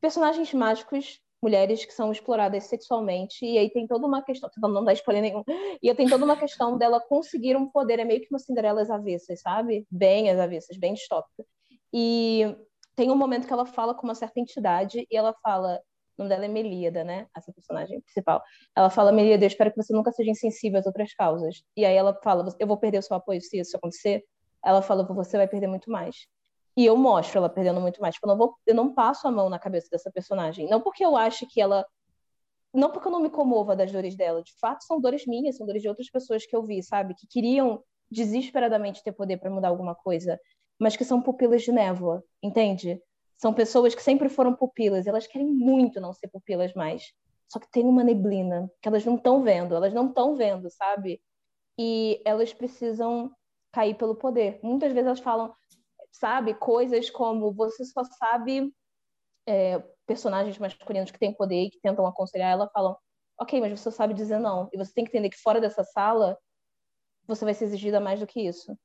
Personagens mágicos, mulheres que são exploradas sexualmente. E aí tem toda uma questão. Não dar spoiler nenhum. E aí tem toda uma questão dela conseguir um poder. É meio que uma Cinderela às avessas, sabe? Bem às avessas, bem distópica. E tem um momento que ela fala com uma certa entidade e ela fala: nome dela é Melíada, né? Essa personagem principal. Ela fala, Melíada, eu espero que você nunca seja insensível às outras causas. E aí ela fala, eu vou perder o seu apoio se isso acontecer. Ela fala, você vai perder muito mais. E eu mostro ela perdendo muito mais. Tipo, eu não, vou, eu não passo a mão na cabeça dessa personagem. Não porque eu acho que ela. Não porque eu não me comova das dores dela. De fato, são dores minhas, são dores de outras pessoas que eu vi, sabe? Que queriam desesperadamente ter poder para mudar alguma coisa, mas que são pupilas de névoa, entende? São pessoas que sempre foram pupilas, elas querem muito não ser pupilas mais. Só que tem uma neblina que elas não estão vendo, elas não estão vendo, sabe? E elas precisam cair pelo poder. Muitas vezes elas falam, sabe, coisas como você só sabe é, personagens masculinos que têm poder e que tentam aconselhar ela falam, ok, mas você sabe dizer não. E você tem que entender que fora dessa sala você vai ser exigida mais do que isso.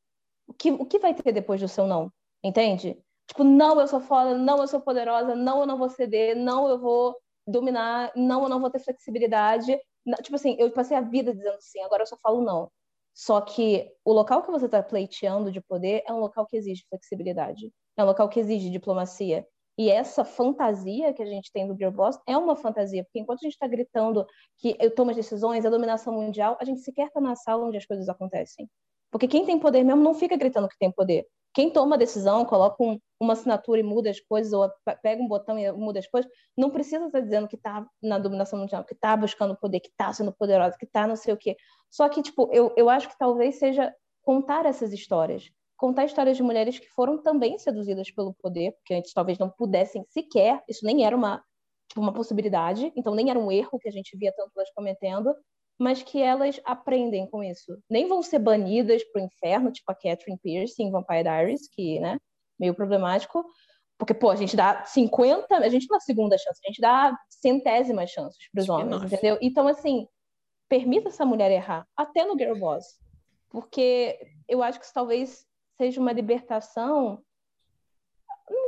O que, o que vai ter depois do seu não? Entende? Tipo, não, eu sou foda, não, eu sou poderosa, não, eu não vou ceder, não, eu vou dominar, não, eu não vou ter flexibilidade. Não, tipo assim, eu passei a vida dizendo sim, agora eu só falo não. Só que o local que você está pleiteando de poder é um local que exige flexibilidade, é um local que exige diplomacia. E essa fantasia que a gente tem do Girl Boss é uma fantasia, porque enquanto a gente está gritando que eu tomo as decisões, a dominação mundial, a gente sequer está na sala onde as coisas acontecem. Porque quem tem poder mesmo não fica gritando que tem poder. Quem toma a decisão, coloca um, uma assinatura e muda as coisas, ou pega um botão e muda as coisas, não precisa estar dizendo que está na dominação mundial, que está buscando poder, que está sendo poderosa, que está não sei o quê. Só que, tipo, eu, eu acho que talvez seja contar essas histórias. Contar histórias de mulheres que foram também seduzidas pelo poder, porque antes talvez não pudessem sequer, isso nem era uma, tipo, uma possibilidade, então nem era um erro que a gente via tanto elas cometendo, mas que elas aprendem com isso. Nem vão ser banidas para o inferno, tipo a Catherine Pierce em Vampire Diaries, que, né, meio problemático, porque, pô, a gente dá 50, a gente não dá segunda chance, a gente dá centésimas chances para os homens, entendeu? Então, assim, permita essa mulher errar, até no Girl Boss. porque eu acho que isso talvez seja uma libertação.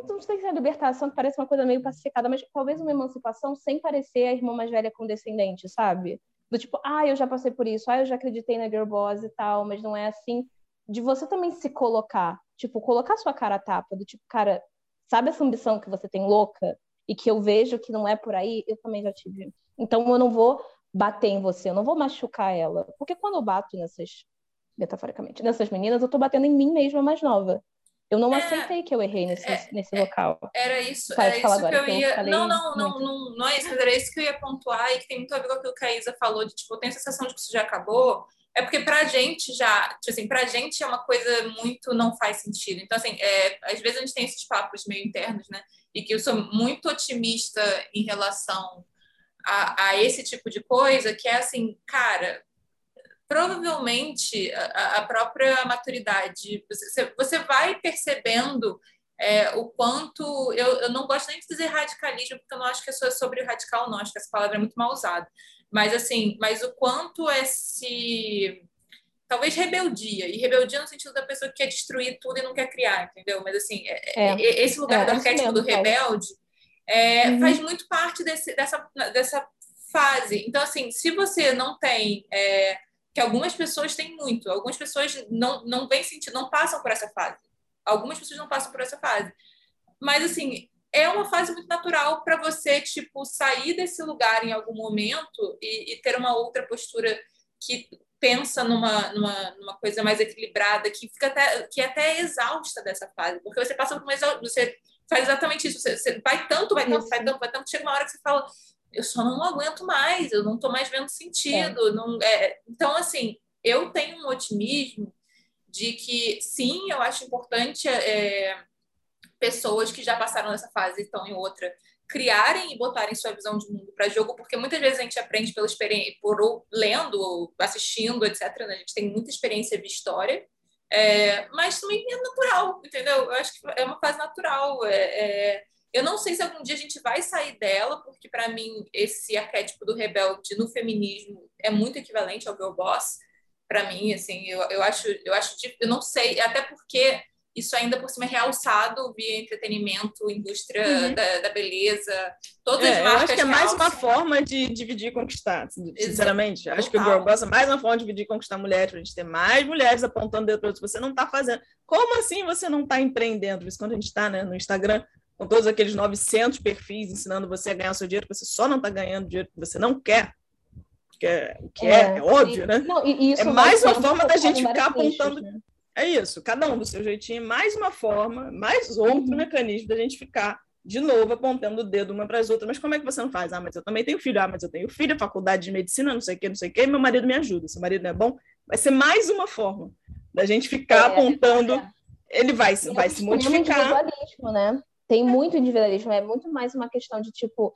Não, sei se é libertação, parece uma coisa meio pacificada, mas talvez uma emancipação sem parecer a irmã mais velha condescendente, sabe? Do tipo, ah, eu já passei por isso, ah, eu já acreditei na girl boss e tal, mas não é assim. De você também se colocar, tipo, colocar sua cara a tapa, do tipo, cara, sabe essa ambição que você tem louca e que eu vejo que não é por aí? Eu também já tive. Então eu não vou bater em você, eu não vou machucar ela. Porque quando eu bato nessas, metaforicamente, nessas meninas, eu tô batendo em mim mesma mais nova. Eu não é, aceitei que eu errei nesse, é, nesse é, local. Era isso, era isso agora, que eu ia. Não, não, não, não, não é isso, mas era isso que eu ia pontuar e que tem muito a ver com aquilo que a Isa falou, de tipo, eu tenho a sensação de que isso já acabou. É porque pra gente já, tipo assim, pra gente é uma coisa muito não faz sentido. Então, assim, é, às vezes a gente tem esses papos meio internos, né? E que eu sou muito otimista em relação a, a esse tipo de coisa, que é assim, cara, provavelmente a, a própria maturidade, você, você vai percebendo é, o quanto. Eu, eu não gosto nem de dizer radicalismo, porque eu não acho que é sobre radical, não, acho que essa palavra é muito mal usada. Mas assim, mas o quanto esse. Talvez rebeldia, e rebeldia no sentido da pessoa que quer destruir tudo e não quer criar, entendeu? Mas assim, é, é, é esse lugar do arquétipo do rebelde é, uhum. faz muito parte desse, dessa, dessa fase. Então, assim, se você não tem. É, que algumas pessoas têm muito, algumas pessoas não, não vêm sentindo, não passam por essa fase. Algumas pessoas não passam por essa fase. Mas, assim, é uma fase muito natural para você, tipo, sair desse lugar em algum momento e, e, ter uma outra postura que pensa numa, numa, numa coisa mais equilibrada, que fica até, que é até exausta dessa fase, porque você passa por uma exaustão, você faz exatamente isso, você, você vai tanto, vai tanto, vai tanto, vai tanto, chega uma hora que você fala, eu só não aguento mais, eu não estou mais vendo sentido. É. Não, é, então, assim, eu tenho um otimismo de que, sim, eu acho importante é, pessoas que já passaram nessa fase e estão em outra criarem e botarem sua visão de mundo para jogo, porque muitas vezes a gente aprende pela experiência, por lendo, assistindo, etc. Né? A gente tem muita experiência de história, é, mas também é natural, entendeu? Eu acho que é uma fase natural. É, é, eu não sei se algum dia a gente vai sair dela, porque para mim esse arquétipo do rebelde no feminismo é muito equivalente ao girl boss. Para mim, assim, eu, eu acho, eu acho, eu não sei, até porque isso ainda por cima é realçado via entretenimento, indústria uhum. da, da, beleza, todas é, as marcas. Eu acho que é mais uma forma de dividir e conquistar, sinceramente. Acho que o Girl Boss é mais uma forma de dividir e conquistar mulheres, para a gente ter mais mulheres apontando dedo para você não está fazendo. Como assim você não está empreendendo? Isso quando a gente está né, no Instagram, com todos aqueles 900 perfis ensinando você a ganhar seu dinheiro, você só não está ganhando dinheiro que você não quer, que é, o que é, é, é óbvio, né? Não, é mais uma forma da gente ficar apontando. Né? É isso, cada um do seu jeitinho, mais uma forma, mais outro uhum. mecanismo da gente ficar de novo apontando o dedo uma para as outras. Mas como é que você não faz? Ah, mas eu também tenho filho. Ah, mas eu tenho filho, faculdade de medicina, não sei o quê, não sei o quê, meu marido me ajuda. Se o marido não é bom, vai ser mais uma forma da gente ficar é, apontando. É. Ele vai, vai se modificar. Né? Tem muito individualismo, é muito mais uma questão de tipo,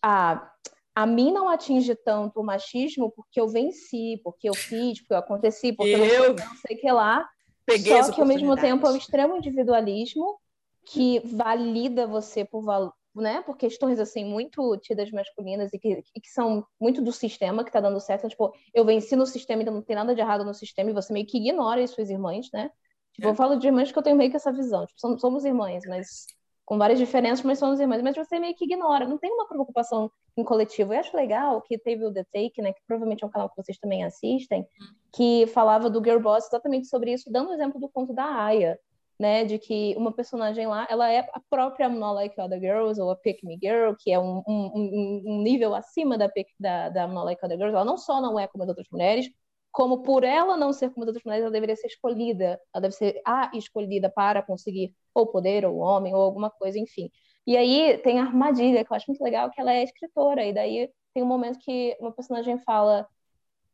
a, a mim não atinge tanto o machismo porque eu venci, porque eu fiz, porque eu aconteci, porque eu, eu não sei o que lá. Peguei Só que ao mesmo tempo é um extremo individualismo que valida você por valor, né, por questões assim muito tidas masculinas e que, que são muito do sistema que está dando certo. Tipo, eu venci no sistema, então não tem nada de errado no sistema e você meio que ignora as suas irmãs, né? Tipo, é. eu falo de irmãs que eu tenho meio que essa visão. Tipo, somos, somos irmãs, mas com várias diferenças, mas somos irmãs, mas você meio que ignora, não tem uma preocupação em coletivo. Eu acho legal que teve o The Take, né, que provavelmente é um canal que vocês também assistem, que falava do Girl Boss exatamente sobre isso, dando o exemplo do conto da Aya, né, de que uma personagem lá, ela é a própria Not Like Other Girls, ou a Pick Me Girl, que é um, um, um nível acima da, pick, da, da Not Like Other Girls, ela não só não é como as outras mulheres, como por ela não ser como as outras mulheres, ela deveria ser escolhida, ela deve ser a escolhida para conseguir ou poder, ou homem, ou alguma coisa, enfim. E aí tem a armadilha, que eu acho muito legal, que ela é escritora, e daí tem um momento que uma personagem fala: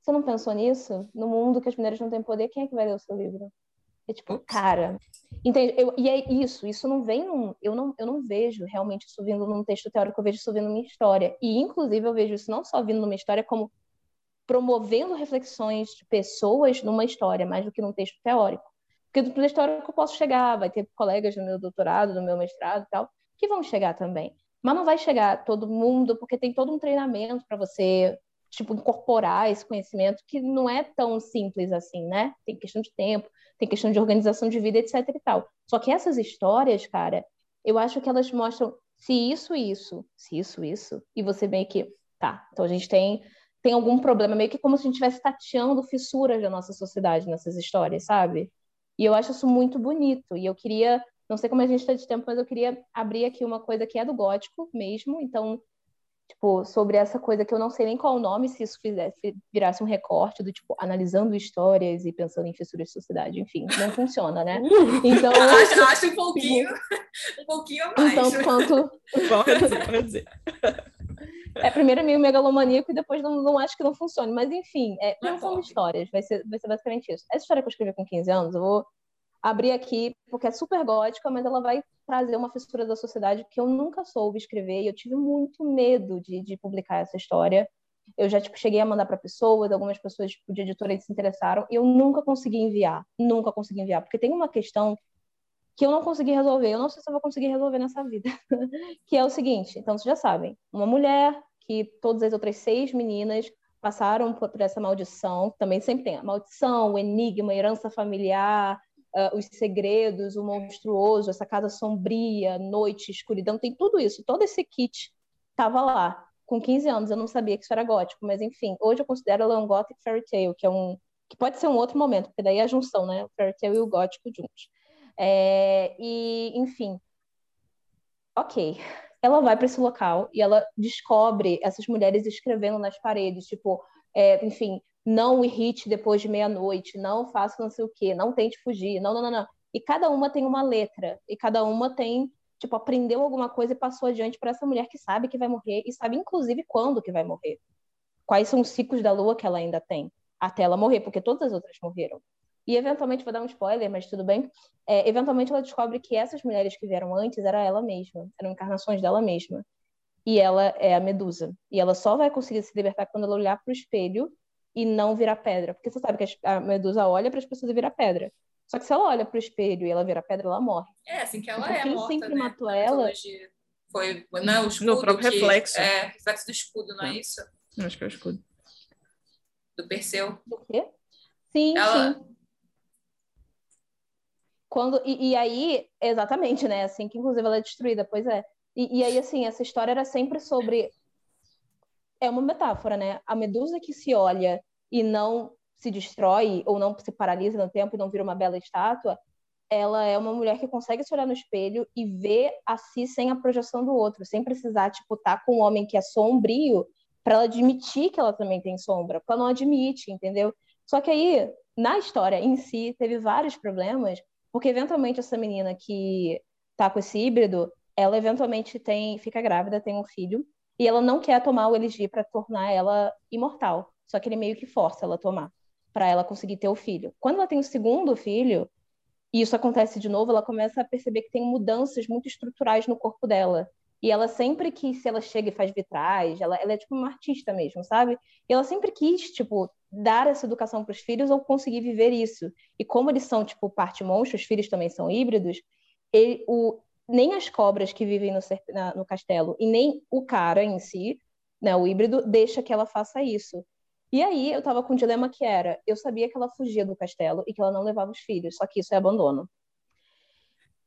Você não pensou nisso? No mundo que as mulheres não têm poder, quem é que vai ler o seu livro? É tipo, cara. Entende? Eu, e é isso, isso não vem num. Eu não, eu não vejo realmente isso vindo num texto teórico, eu vejo isso vindo numa história. E, inclusive, eu vejo isso não só vindo numa história, como promovendo reflexões de pessoas numa história, mais do que num texto teórico. Porque do texto teórico eu posso chegar, vai ter colegas do meu doutorado, do meu mestrado e tal, que vão chegar também. Mas não vai chegar todo mundo, porque tem todo um treinamento para você tipo, incorporar esse conhecimento que não é tão simples assim, né? Tem questão de tempo, tem questão de organização de vida, etc e tal. Só que essas histórias, cara, eu acho que elas mostram se isso, isso, se isso, isso, e você meio que, tá, então a gente tem tem algum problema, meio que como se a gente estivesse tateando fissuras da nossa sociedade nessas histórias, sabe? E eu acho isso muito bonito, e eu queria, não sei como a gente está de tempo, mas eu queria abrir aqui uma coisa que é do gótico mesmo, então tipo, sobre essa coisa que eu não sei nem qual o nome, se isso fizesse, virasse um recorte do tipo, analisando histórias e pensando em fissuras de sociedade, enfim, não funciona, né? Então. acho, acho um pouquinho, um pouquinho a mais. Tanto quanto. Pode dizer, pode dizer. É, primeiro é meio megalomaníaco e depois não, não acho que não funcione. Mas, enfim, é, não são histórias, vai ser, vai ser basicamente isso. Essa história que eu escrevi com 15 anos, eu vou abrir aqui, porque é super gótica, mas ela vai trazer uma fissura da sociedade que eu nunca soube escrever e eu tive muito medo de, de publicar essa história. Eu já tipo, cheguei a mandar para pessoas, algumas pessoas tipo, de editora se interessaram e eu nunca consegui enviar, nunca consegui enviar, porque tem uma questão que eu não consegui resolver, eu não sei se eu vou conseguir resolver nessa vida, que é o seguinte, então vocês já sabem, uma mulher que todas as outras seis meninas passaram por, por essa maldição, também sempre tem a maldição, o enigma, a herança familiar, uh, os segredos, o monstruoso, essa casa sombria, noite, escuridão, tem tudo isso, todo esse kit estava lá. Com 15 anos eu não sabia que isso era gótico, mas enfim, hoje eu considero ela um gothic fairy tale, que é um que pode ser um outro momento, porque daí é a junção, né, o fairy tale e o gótico juntos. É, e enfim, ok, ela vai para esse local e ela descobre essas mulheres escrevendo nas paredes, tipo, é, enfim, não irrite depois de meia-noite, não faça não sei o quê, não tente fugir, não, não, não, não. E cada uma tem uma letra, e cada uma tem, tipo, aprendeu alguma coisa e passou adiante para essa mulher que sabe que vai morrer e sabe, inclusive, quando que vai morrer. Quais são os ciclos da lua que ela ainda tem até ela morrer, porque todas as outras morreram. E eventualmente, vou dar um spoiler, mas tudo bem. É, eventualmente ela descobre que essas mulheres que vieram antes era ela mesma, eram encarnações dela mesma. E ela é a Medusa. E ela só vai conseguir se libertar quando ela olhar para o espelho e não virar pedra. Porque você sabe que a medusa olha para as pessoas e vira pedra. Só que se ela olha para o espelho e ela vira pedra, ela morre. É, assim que ela é morta, sempre né? matou ela. Foi, não, o escudo No próprio que, reflexo. É, reflexo do escudo, não é, É. isso? Acho que é o escudo. Do Perseu. Do quê? Sim, Ela- sim. Quando, e, e aí, exatamente, né? Assim que inclusive ela é destruída, pois é. E, e aí, assim, essa história era sempre sobre. É uma metáfora, né? A medusa que se olha e não se destrói, ou não se paralisa no tempo e não vira uma bela estátua, ela é uma mulher que consegue se olhar no espelho e ver a si sem a projeção do outro, sem precisar, tipo, estar com um homem que é sombrio para ela admitir que ela também tem sombra, porque ela não admite, entendeu? Só que aí, na história em si, teve vários problemas, porque eventualmente essa menina que tá com esse híbrido, ela eventualmente tem, fica grávida, tem um filho, e ela não quer tomar o LG para tornar ela imortal. Só que ele meio que força ela a tomar, para ela conseguir ter o filho. Quando ela tem o segundo filho, e isso acontece de novo, ela começa a perceber que tem mudanças muito estruturais no corpo dela. E ela sempre que, se ela chega e faz vitrais, ela, ela é tipo uma artista mesmo, sabe? E ela sempre quis, tipo, dar essa educação para os filhos ou conseguir viver isso. E como eles são, tipo, parte monstro, os filhos também são híbridos, ele, o, nem as cobras que vivem no, na- no castelo e nem o cara em si, né, o híbrido, deixa que ela faça isso. E aí eu tava com um dilema que era, eu sabia que ela fugia do castelo e que ela não levava os filhos, só que isso é abandono.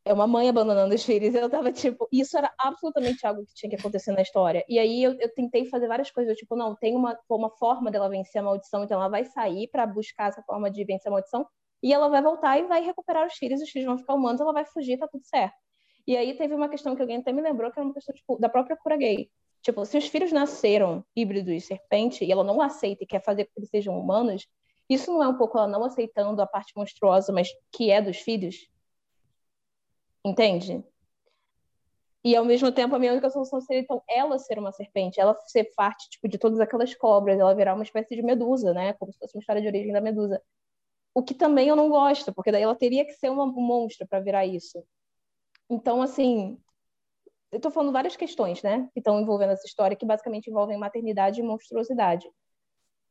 É uma mãe abandonando os filhos. Eu tava tipo, isso era absolutamente algo que tinha que acontecer na história. E aí eu, eu tentei fazer várias coisas, eu, tipo, não, tem uma, uma forma dela vencer a maldição, então ela vai sair para buscar essa forma de vencer a maldição e ela vai voltar e vai recuperar os filhos, os filhos vão ficar humanos, ela vai fugir, tá tudo certo. E aí teve uma questão que alguém até me lembrou, que era uma questão tipo, da própria cura gay. Tipo, se os filhos nasceram híbridos e serpente e ela não aceita e quer fazer com que eles sejam humanos, isso não é um pouco ela não aceitando a parte monstruosa, mas que é dos filhos? Entende? E ao mesmo tempo a minha única solução seria então ela ser uma serpente, ela ser parte tipo de todas aquelas cobras, ela virar uma espécie de medusa, né? Como se fosse uma história de origem da medusa. O que também eu não gosto, porque daí ela teria que ser uma, um monstro para virar isso. Então, assim, eu tô falando várias questões, né, que estão envolvendo essa história, que basicamente envolvem maternidade e monstruosidade.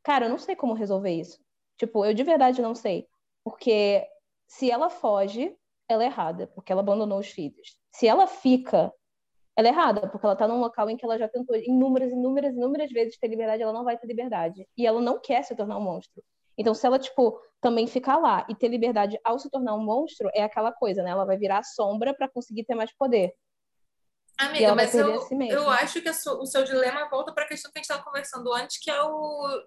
Cara, eu não sei como resolver isso. Tipo, eu de verdade não sei. Porque se ela foge, ela é errada, porque ela abandonou os filhos. Se ela fica, ela é errada, porque ela tá num local em que ela já tentou inúmeras, inúmeras, inúmeras vezes ter liberdade, ela não vai ter liberdade. E ela não quer se tornar um monstro. Então, se ela, tipo, também ficar lá e ter liberdade ao se tornar um monstro, é aquela coisa, né? Ela vai virar sombra para conseguir ter mais poder. Amiga, mas eu, si eu acho que o seu dilema volta para a questão que a gente estava conversando antes, que é o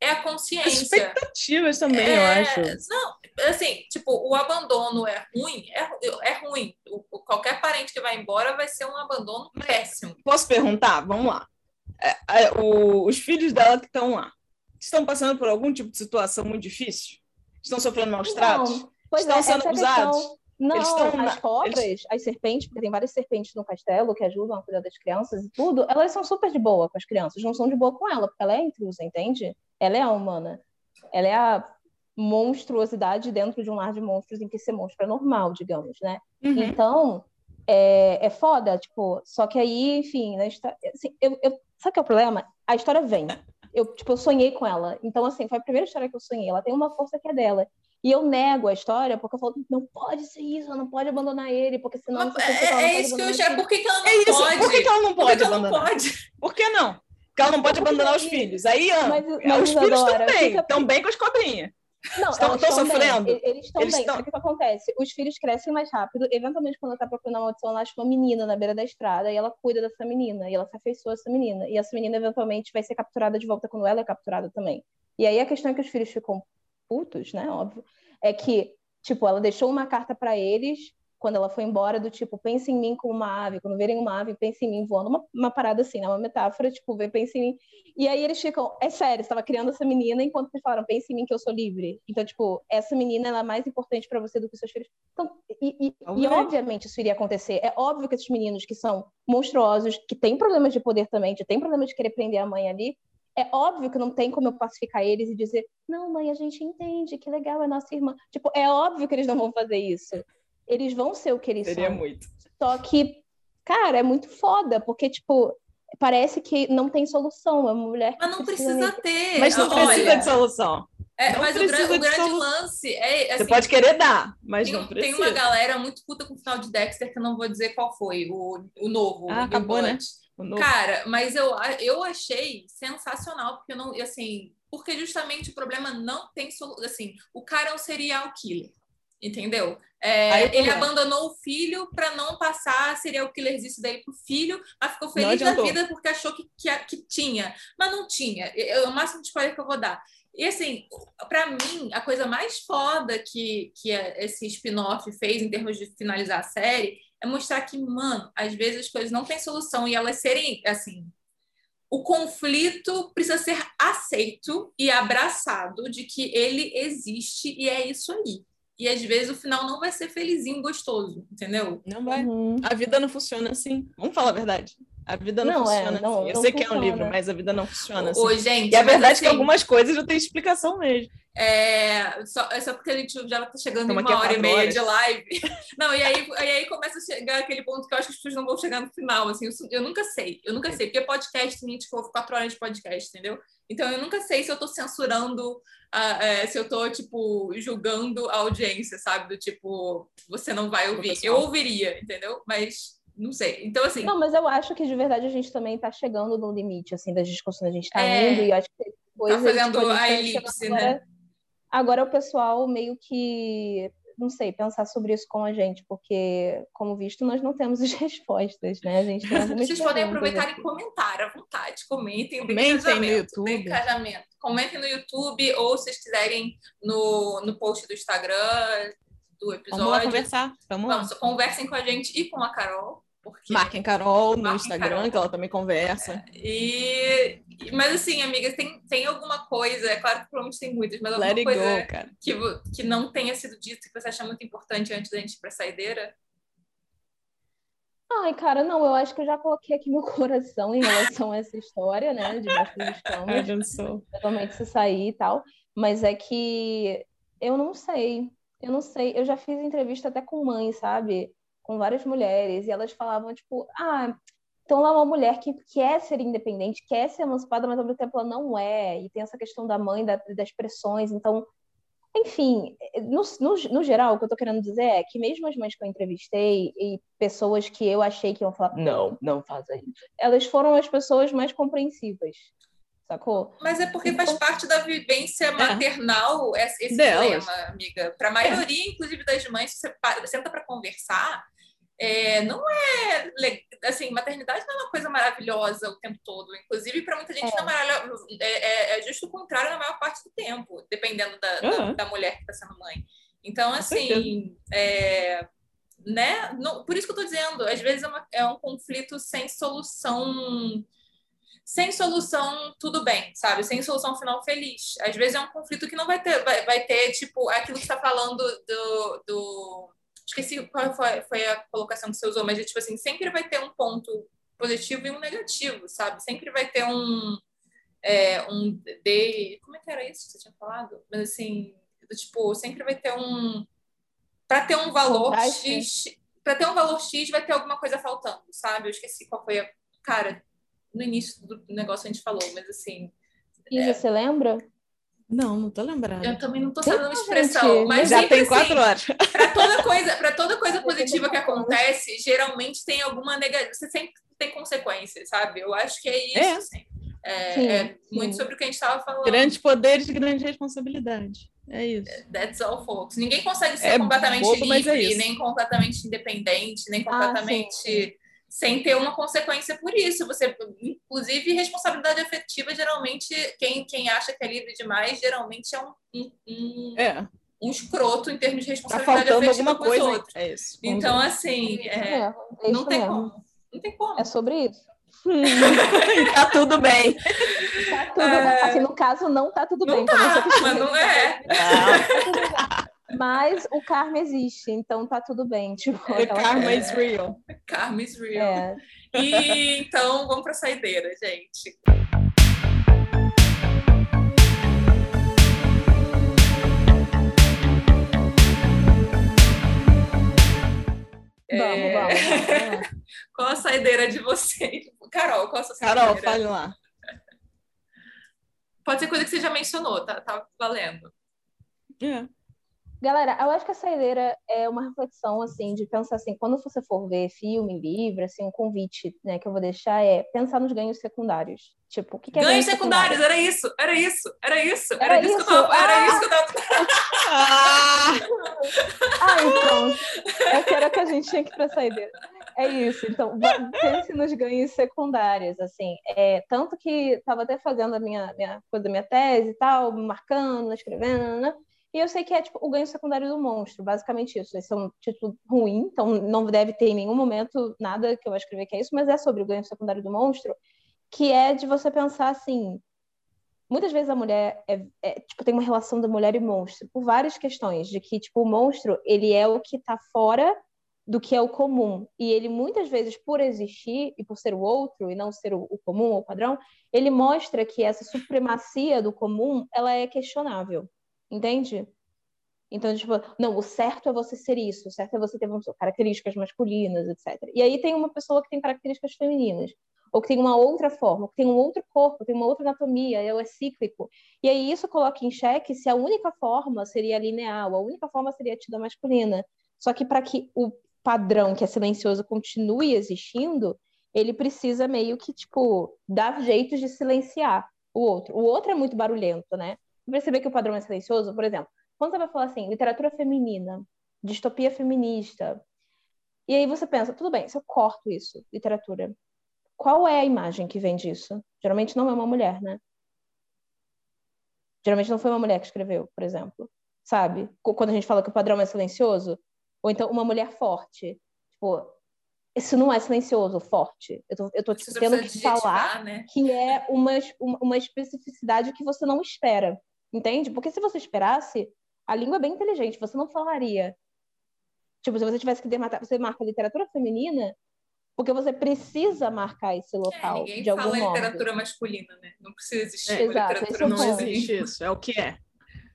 é a consciência. As expectativas também, é... eu acho. Não, assim, tipo, o abandono é ruim, é, é ruim. O, qualquer parente que vai embora vai ser um abandono péssimo. Posso perguntar? Vamos lá. É, é, o, os filhos dela que estão lá, estão passando por algum tipo de situação muito difícil? Estão sofrendo maus tratos? Estão é, sendo abusados? Não, as cobras, eles... as serpentes, porque tem várias serpentes no castelo que ajudam a cuidar das crianças e tudo, elas são super de boa com as crianças, não são de boa com ela, porque ela é intrusa, entende? Ela é a humana. Ela é a monstruosidade dentro de um lar de monstros em que ser monstro é normal, digamos, né? Uhum. Então, é, é foda, tipo, só que aí, enfim, né, assim, eu, eu, sabe o que é o problema? A história vem. Eu, tipo, eu sonhei com ela. Então, assim, foi a primeira história que eu sonhei. Ela tem uma força que é dela. E eu nego a história porque eu falo, não pode ser isso, ela não pode abandonar ele, porque senão. Mas, é, é, é isso que eu já. Por que, que ela não é isso. pode? Por que, que ela não pode abandonar? Não pode? Por que não? Porque ela não pode abandonar os filhos. Aí, mas, mas os filhos estão bem, estão bem com as cobrinhas. Não, estão, estão sofrendo. Bem. Eles estão bem. Estão... o que, que acontece? Os filhos crescem mais rápido. Eventualmente, quando ela tá procurando a maldição, ela acha uma menina na beira da estrada e ela cuida dessa menina. E ela se afeiçoa essa menina. E essa menina, eventualmente, vai ser capturada de volta quando ela é capturada também. E aí a questão é que os filhos ficam putos, né? Óbvio é que, tipo, ela deixou uma carta para eles quando ela foi embora, do tipo, pense em mim como uma ave, quando verem uma ave, pense em mim voando, uma, uma parada assim, né? Uma metáfora, tipo, pense em mim. E aí eles ficam, é sério, estava criando essa menina enquanto eles falaram, pense em mim que eu sou livre. Então, tipo, essa menina, ela é mais importante para você do que seus filhos. Então, e, e, e, obviamente isso iria acontecer. É óbvio que esses meninos que são monstruosos, que têm problemas de poder também, que têm problemas de querer prender a mãe ali, é óbvio que não tem como eu pacificar eles e dizer, não, mãe, a gente entende, que legal, é nossa irmã. Tipo, é óbvio que eles não vão fazer isso. Eles vão ser o que eles Seria são. Muito. Só que, cara, é muito foda, porque, tipo, parece que não tem solução. É uma mulher Mas não precisa, precisa ter. Mas não Olha, precisa de solução. É, mas o, gra o, grande lance é. Assim, Você pode querer dar, mas tem, não precisa. Tem uma galera muito puta com o final de Dexter que eu não vou dizer qual foi, o, o novo. Ah, o acabou, né? Cara, mas eu, eu achei sensacional, porque eu não, assim, porque justamente o problema não tem solução. Assim, o cara é um serial killer, entendeu? É, ele abandonou o filho para não passar serial killers isso daí pro filho, mas ficou feliz da vida porque achou que, que, que, tinha, mas não tinha. É o máximo de spoiler que eu vou dar. E assim, para mim, a coisa mais foda que, que esse spin-off fez em termos de finalizar a série é mostrar que, mano, às vezes as coisas não têm solução e elas serem, assim, o conflito precisa ser aceito e abraçado de que ele existe e é isso aí. E às vezes o final não vai ser felizinho, gostoso, entendeu? Não vai. Uhum. A vida não funciona assim. Vamos falar a verdade. A vida não, não é, funciona é, não, assim. Eu sei funciona. que é um livro, mas a vida não funciona assim. Ô, gente, e a verdade assim, é que assim, algumas coisas não têm explicação mesmo. É só, é só porque a gente já está chegando em uma hora e meia horas. de live. Não, e aí, e aí começa a chegar aquele ponto que eu acho que as pessoas não vão chegar no final. Assim, eu, eu nunca sei, eu nunca sei, porque podcast tem gente que ouve quatro horas de podcast, entendeu? Então eu nunca sei se eu estou censurando, uh, é, se eu estou tipo, julgando a audiência, sabe? Do tipo, você não vai ouvir. Eu ouviria, entendeu? Mas não sei. Então, assim. Não, mas eu acho que de verdade a gente também está chegando no limite, assim, das discussões. A gente está é... indo e acho que depois. Tá fazendo a, a elipse, né? Agora o pessoal meio que, não sei, pensar sobre isso com a gente, porque, como visto, nós não temos as respostas, né? A gente tem Vocês podem aproveitar aqui. e comentar à vontade. Comentem, comentem no YouTube. Engajamento. Comentem no YouTube ou se vocês quiserem no, no post do Instagram do episódio. Vamos lá conversar. Vamos, Vamos lá. Conversem com a gente e com a Carol. Porque... Marquem Carol no Marquem Instagram, Carol. que ela também conversa. E... Mas assim, amigas, tem, tem alguma coisa, é claro que provavelmente tem muitas, mas alguma Let coisa go, que, que não tenha sido dito que você acha muito importante antes da gente ir pra saideira? Ai, cara, não, eu acho que eu já coloquei aqui meu coração em relação a essa história, né? De Baixo dos Campos. Totalmente se sair e tal. Mas é que eu não sei. Eu não sei. Eu já fiz entrevista até com mãe, sabe? Com várias mulheres, e elas falavam, tipo, ah, então lá é uma mulher que quer ser independente, quer ser emancipada, mas ao mesmo tempo ela não é, e tem essa questão da mãe, da, das pressões, então Enfim, no, no, no, geral, o que eu tô querendo dizer é que mesmo as mães que eu entrevistei e pessoas que eu achei que iam falar, não, não faça isso, elas foram as pessoas mais compreensivas. Sacou? Mas é porque faz então parte da vivência é. maternal é. esse Delas. dilema, amiga. Para a maioria, é. inclusive das mães, você senta para conversar, é, não é assim, maternidade não é uma coisa maravilhosa o tempo todo. Inclusive, para muita gente, é. Não é, é, é, justo o contrário na maior parte do tempo, dependendo da, uhum. da, da, mulher que está sendo mãe. Então, assim, é, né? Não, por isso que eu estou dizendo, às vezes é, uma, é um conflito sem solução. Sem solução, tudo bem, sabe? Sem solução final feliz. Às vezes é um conflito que não vai ter, vai, vai ter tipo, aquilo que está falando do, do esqueci qual foi, foi a colocação que você usou, mas tipo assim, sempre vai ter um ponto positivo e um negativo, sabe? Sempre vai ter um é, um de como é que era isso que você tinha falado? Mas assim, tipo, sempre vai ter um para ter um valor X, para ter um valor X vai ter alguma coisa faltando, sabe? Eu esqueci qual foi a cara no início do negócio a gente falou, mas assim, e é... você lembra? Não, não tô lembrando. Eu também não tô sabendo uma expressão. Gente, mas já tem quatro assim, horas. Para toda coisa, para toda coisa positiva que acontece, geralmente tem alguma negativa. Você sempre tem consequências, sabe? Eu acho que é isso. É, assim. é, sim, é sim. muito sobre o que a gente estava falando. Grandes poderes, grande responsabilidade. É isso. That's all, folks. Ninguém consegue ser é completamente bobo, é livre, nem completamente independente, nem ah, completamente. Ah, sem ter uma consequência por isso. Você, inclusive, responsabilidade afetiva, geralmente, quem, quem acha que é livre demais, geralmente é um, um, é. um escroto em termos de tá responsabilidade tá afetiva com coisa, os outros. É isso. Então, assim, é, é, não tem como. Não tem como. É sobre isso. tá tudo bem. Tá tudo é... Assim, no caso, não tá tudo não bem. Tá, mas não é. Não. Mas o karma existe, então tá tudo bem. Tipo, The karma is real. Karma is real. É. E então vamos para a saideira, gente. Vamos, é... vamos, Qual a saideira de vocês? Carol, qual a sua saideira? Carol, fale lá. Pode ser coisa que você já mencionou, tá, tá valendo. É. Galera, eu acho que a saideira é uma reflexão, assim, de pensar assim, quando você for ver filme, livro, assim, um convite, né, que eu vou deixar é pensar nos ganhos secundários. Tipo, o que, que é ganhos secundários? Era isso, era isso, era isso, era, era isso, que eu tava, ah! era isso que eu tava... ah, então, essa era que a gente tinha que ir pra saideira. É isso, então, pense nos ganhos secundários, assim, é, tanto que estava até fazendo a minha, minha coisa, minha tese e tal, marcando, escrevendo, né? E eu sei que é tipo o ganho secundário do monstro, basicamente isso. Esse é um título ruim, então não deve ter em nenhum momento nada que eu vou escrever que é isso, mas é sobre o ganho secundário do monstro, que é de você pensar assim. Muitas vezes a mulher é, é, tipo, tem uma relação da mulher e monstro por várias questões, de que tipo, o monstro ele é o que está fora do que é o comum. E ele, muitas vezes, por existir e por ser o outro e não ser o, o comum ou o padrão, ele mostra que essa supremacia do comum ela é questionável. Entende? Então, tipo, não, o certo é você ser isso, o certo é você ter características masculinas, etc. E aí tem uma pessoa que tem características femininas, ou que tem uma outra forma, ou que tem um outro corpo, tem uma outra anatomia, ou é cíclico. E aí isso coloca em xeque se a única forma seria linear, a única forma seria tida masculina. Só que para que o padrão que é silencioso continue existindo, ele precisa meio que, tipo, dar jeitos de silenciar o outro. O outro é muito barulhento, né? Perceber que o padrão é silencioso, por exemplo, quando você vai falar assim, literatura feminina, distopia feminista, e aí você pensa, tudo bem, se eu corto isso, literatura, qual é a imagem que vem disso? Geralmente não é uma mulher, né? Geralmente não foi uma mulher que escreveu, por exemplo. Sabe? Quando a gente fala que o padrão é silencioso, ou então uma mulher forte. Tipo, isso não é silencioso, forte. Eu tô, eu tô tendo que falar né? que é uma, uma especificidade que você não espera. Entende? Porque se você esperasse, a língua é bem inteligente, você não falaria. Tipo, se você tivesse que dematar, você marca literatura feminina, porque você precisa marcar esse é, local. É, ninguém de algum fala modo. literatura masculina, né? Não precisa existir é, exato, literatura é não existe isso, é o que é.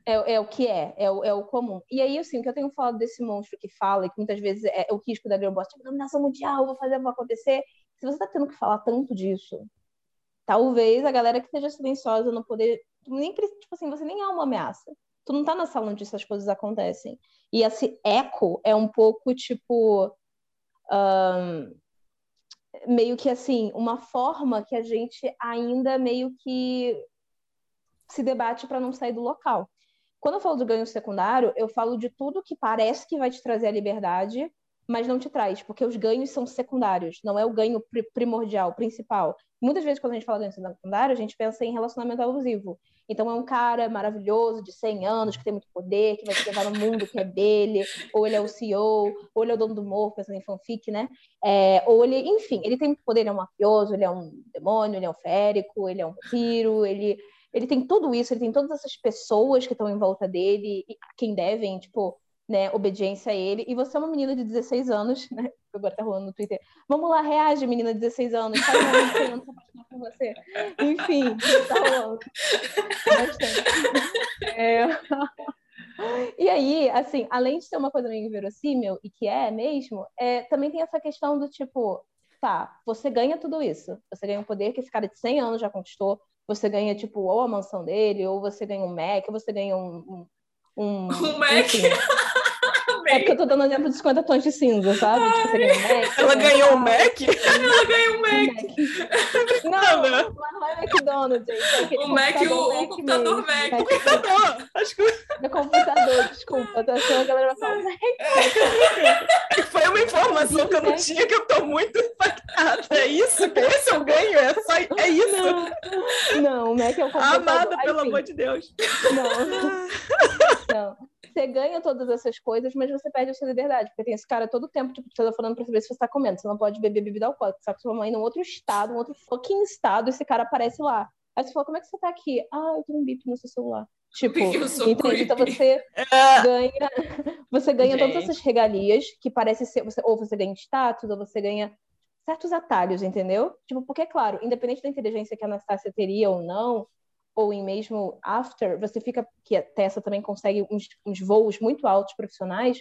É, é, o que é, é o, é o comum. E aí, assim, o que eu tenho falado desse monstro que fala, e que muitas vezes é, o risco da Girl Boss, tipo, dominação mundial, vou fazer, vou acontecer. Se você tá tendo que falar tanto disso, talvez a galera que esteja silenciosa não poder nem tipo assim, você nem é uma ameaça. Tu não tá na sala onde essas coisas acontecem. E esse eco é um pouco tipo. Um, meio que assim, uma forma que a gente ainda meio que se debate para não sair do local. Quando eu falo do ganho secundário, eu falo de tudo que parece que vai te trazer a liberdade, mas não te traz, porque os ganhos são secundários, não é o ganho primordial, principal. Muitas vezes, quando a gente fala ganho secundário, a gente pensa em relacionamento abusivo. Então, é um cara maravilhoso, de 100 anos, que tem muito poder, que vai te levar no mundo que é dele, ou ele é o CEO, ou ele é o dono do morro, pensando em fanfic, né? É, ou ele, enfim, ele tem muito poder, ele é um mafioso, ele é um demônio, ele é um férico, ele é um vampiro, ele, ele tem tudo isso, ele tem todas essas pessoas que estão em volta dele, quem devem, tipo, né, obediência a ele, e você é uma menina de 16 anos, né, agora tá rolando no Twitter, vamos lá, reage, menina de 16 anos, faz um ano de 100 anos apaixonar por você. Enfim, tá rolando. Bastante. É... E aí, assim, além de ser uma coisa meio verossímil, e que é mesmo, é, também tem essa questão do tipo, tá, você ganha tudo isso, você ganha um poder que esse cara de 100 anos já conquistou, você ganha, tipo, ou a mansão dele, ou você ganha um Mac, ou você ganha um, um um, um Mac. É porque eu tô dando exemplo de 50 tons de cinza, sabe? Tipo, você ganha Mac. Ela ganhou um Mac? Ela ganhou um Mac. Não, não, não é McDonald's, gente. É o Mac, o, o computador Mac. Mac. O computador. Acho que... É computador, desculpa. Tá achando que a galera vai falar Mac. Foi uma informação que eu não tinha que eu tô muito impactada. É isso? Esse é o ganho? É, só... é isso? Não, não, o Mac é o computador. Amada, pelo amor de Deus. Não. Não. Você ganha todas essas coisas, mas você perde a sua liberdade. Porque tem esse cara todo tempo, tipo, falando pra saber se você tá comendo. Você não pode beber bebida alcoólica. Sabe que sua mãe num outro estado, um outro fucking estado, esse cara aparece lá. Aí você fala, como é que você tá aqui? Ah, eu tenho um bip no seu celular. Tipo, entende? Então você é. ganha, você ganha todas essas regalias que parece ser, você, ou você ganha status, ou você ganha certos atalhos, entendeu? Tipo, porque, claro, independente da inteligência que a Anastácia teria ou não, ou em mesmo after, você fica que a Tessa também consegue uns, uns voos muito altos profissionais.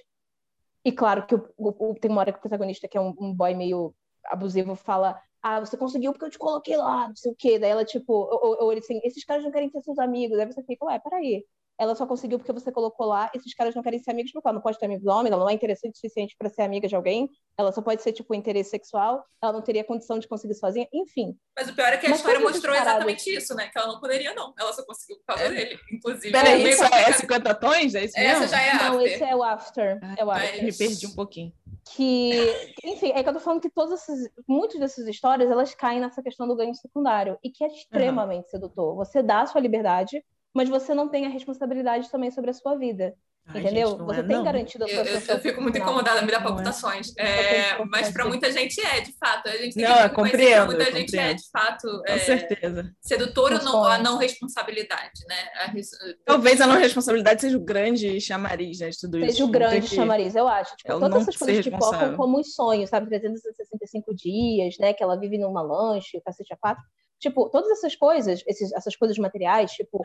E claro que o, o, tem uma hora que o protagonista, que é um, um, boy meio abusivo, fala: Ah, você conseguiu porque eu te coloquei lá, não sei o quê. Daí ela, tipo, ou, ou ele assim: Esses caras não querem ser seus amigos. Aí você fica: Ué, peraí ela só conseguiu porque você colocou lá, esses caras não querem ser amigos porque ela não pode ter amigos homens, ela não é interessante o suficiente para ser amiga de alguém, ela só pode ser, tipo, interesse sexual, ela não teria condição de conseguir sozinha, enfim. Mas o pior é que a Mas história mostrou exatamente isso, né? Que ela não poderia, não. Ela só conseguiu por causa é. dele, inclusive. Peraí, isso é 50 tons? É isso mesmo? Essa já é Não, after. esse é o after. Ah, é o after. Me perdi um pouquinho. Que, enfim, é que eu tô falando que todas essas, muitas dessas histórias, elas caem nessa questão do ganho secundário, e que é extremamente uhum. sedutor. Você dá a sua liberdade, mas você não tem a responsabilidade também sobre a sua vida. Ai, entendeu? Gente, você é, tem não. garantido a sua eu, eu, eu fico muito incomodada, me dá palpitações. É. É, mas para muita gente é, de fato. A gente tem não, que compreendo, muita eu gente compreendo. é, de fato. Com é, certeza. Sedutor ou não, a não responsabilidade, né? A, Talvez a não responsabilidade seja o grande chamariz né, de tudo seja isso. Seja o grande que... chamariz, eu acho. Tipo, todas essas coisas que focam como os sonhos, sabe? 365 dias, né? Que ela vive numa lanche, cacete a quatro. Tipo, todas essas coisas, esses, essas coisas materiais, tipo,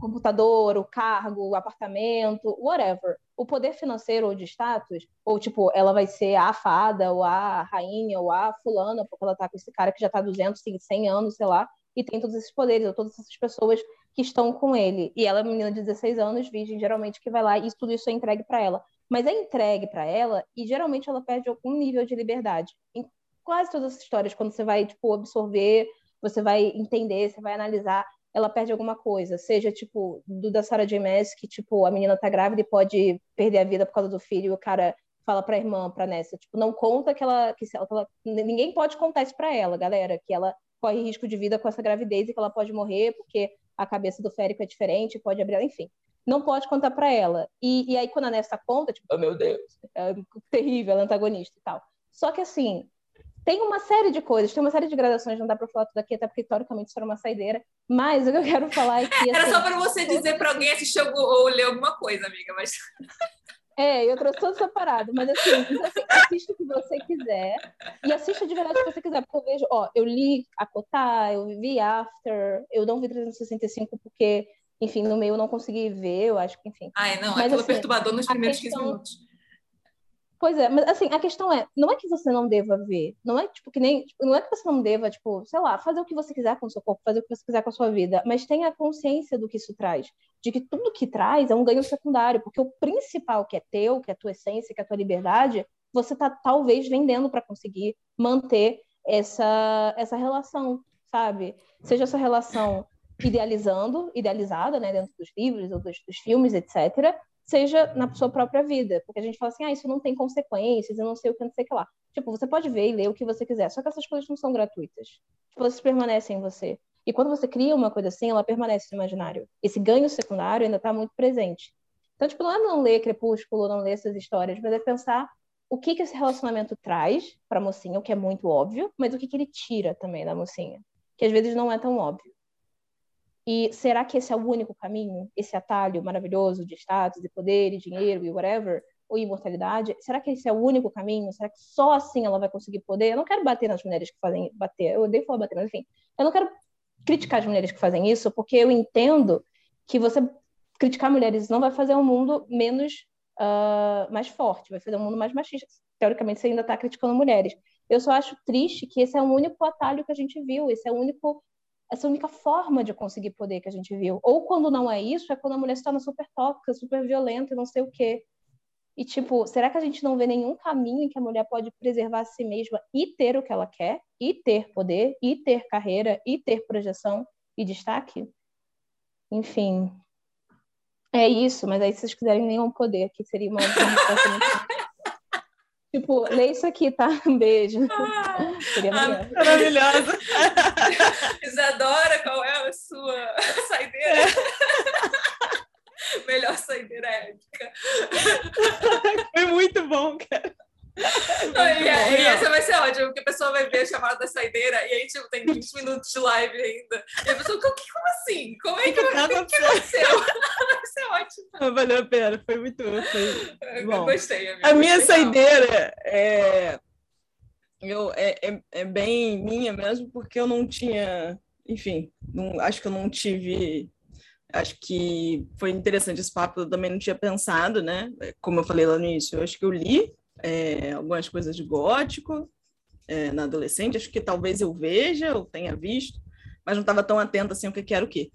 computador, o cargo, o apartamento, whatever. O poder financeiro ou de status, ou tipo, ela vai ser a fada, ou a rainha, ou a fulana, porque ela tá com esse cara que já tá 200, 100 anos, sei lá, e tem todos esses poderes, ou todas essas pessoas que estão com ele. E ela é uma menina de 16 anos, virgem, geralmente, que vai lá e tudo isso é entregue para ela. Mas é entregue para ela e geralmente ela perde algum nível de liberdade. Em quase todas as histórias, quando você vai, tipo, absorver, você vai entender, você vai analisar, ela perde alguma coisa, seja tipo do da Sarah J. Maas, que tipo a menina tá grávida e pode perder a vida por causa do filho, e o cara fala para a irmã, para Nessa, tipo, não conta que ela que ela, que ela ninguém pode contar isso para ela, galera, que ela corre risco de vida com essa gravidez e que ela pode morrer porque a cabeça do férico é diferente, pode abrir, enfim. Não pode contar para ela. E, e aí quando a Nessa conta, tipo, oh meu Deus, é terrível, ela é antagonista e tal. Só que assim, tem uma série de coisas, tem uma série de gradações, não dá para falar tudo aqui, até porque historicamente isso era uma saideira. Mas o que eu quero falar é que. Assim, era só para você dizer para alguém assistir ou ler alguma coisa, amiga, mas. É, eu trouxe toda essa parada, mas assim, então, assim, assista o que você quiser e assista de verdade o que você quiser, porque eu vejo, ó, eu li a Cotar, eu vi After, eu não vi 365 porque, enfim, no meio eu não consegui ver, eu acho que, enfim. Ai, não, mas, aquilo assim, perturbador nos primeiros questão... 15 minutos Pois é, mas assim, a questão é, não é que você não deva ver, não é tipo que nem, tipo, não é que você não deva, tipo, sei lá, fazer o que você quiser com o seu corpo, fazer o que você quiser com a sua vida, mas tenha consciência do que isso traz, de que tudo que traz é um ganho secundário, porque o principal que é teu, que é a tua essência, que é a tua liberdade, você tá talvez vendendo para conseguir manter essa essa relação, sabe? Seja essa relação idealizando, idealizada, né, dentro dos livros ou dos, dos filmes, etc., seja na sua própria vida. Porque a gente fala assim, ah, isso não tem consequências, eu não sei o que, não sei o que lá. Tipo, você pode ver e ler o que você quiser, só que essas coisas não são gratuitas. Tipo, elas permanecem em você. E quando você cria uma coisa assim, ela permanece no imaginário. Esse ganho secundário ainda está muito presente. Então, tipo, não é não ler Crepúsculo, não ler essas histórias, mas é pensar o que, que esse relacionamento traz para a mocinha, o que é muito óbvio, mas o que, que ele tira também da mocinha, que às vezes não é tão óbvio. E será que esse é o único caminho? Esse atalho maravilhoso de status, de poder, e dinheiro e whatever, ou imortalidade? Será que esse é o único caminho? Será que só assim ela vai conseguir poder? Eu não quero bater nas mulheres que fazem bater, eu odeio falar bater, mas enfim, eu não quero criticar as mulheres que fazem isso, porque eu entendo que você criticar mulheres não vai fazer um mundo menos uh, mais forte, vai fazer um mundo mais machista. Teoricamente, você ainda está criticando mulheres. Eu só acho triste que esse é o único atalho que a gente viu, esse é o único essa única forma de conseguir poder que a gente viu. Ou quando não é isso, é quando a mulher se torna super tóxica, super violenta, não sei o quê. E, tipo, será que a gente não vê nenhum caminho em que a mulher pode preservar a si mesma e ter o que ela quer, e ter poder, e ter carreira, e ter projeção e destaque? Enfim. É isso, mas aí se vocês quiserem nenhum poder, que seria uma Tipo, lê isso aqui, tá? Um beijo. Ah, ah, maravilhosa. Isadora, qual é a sua saideira? Melhor saideira épica. Foi muito bom, cara. E, e, essa vai ser ótima, porque a pessoa vai ver a chamada da saideira e aí tipo, tem 20 minutos de live ainda. E a pessoa, como, como assim? Como é que, que, que, que aconteceu? vai ser ótimo. valeu a pena, foi muito foi bom. Eu gostei. Amiga, a minha saideira é, eu, é, é, é, bem minha mesmo, porque eu não tinha, enfim, não, acho que eu não tive acho que foi interessante esse papo, eu também não tinha pensado, né? Como eu falei lá no início, eu acho que eu li é, algumas coisas de gótico é, na adolescente, acho que talvez eu veja, ou tenha visto, mas não estava tão atenta assim o que, era o quê.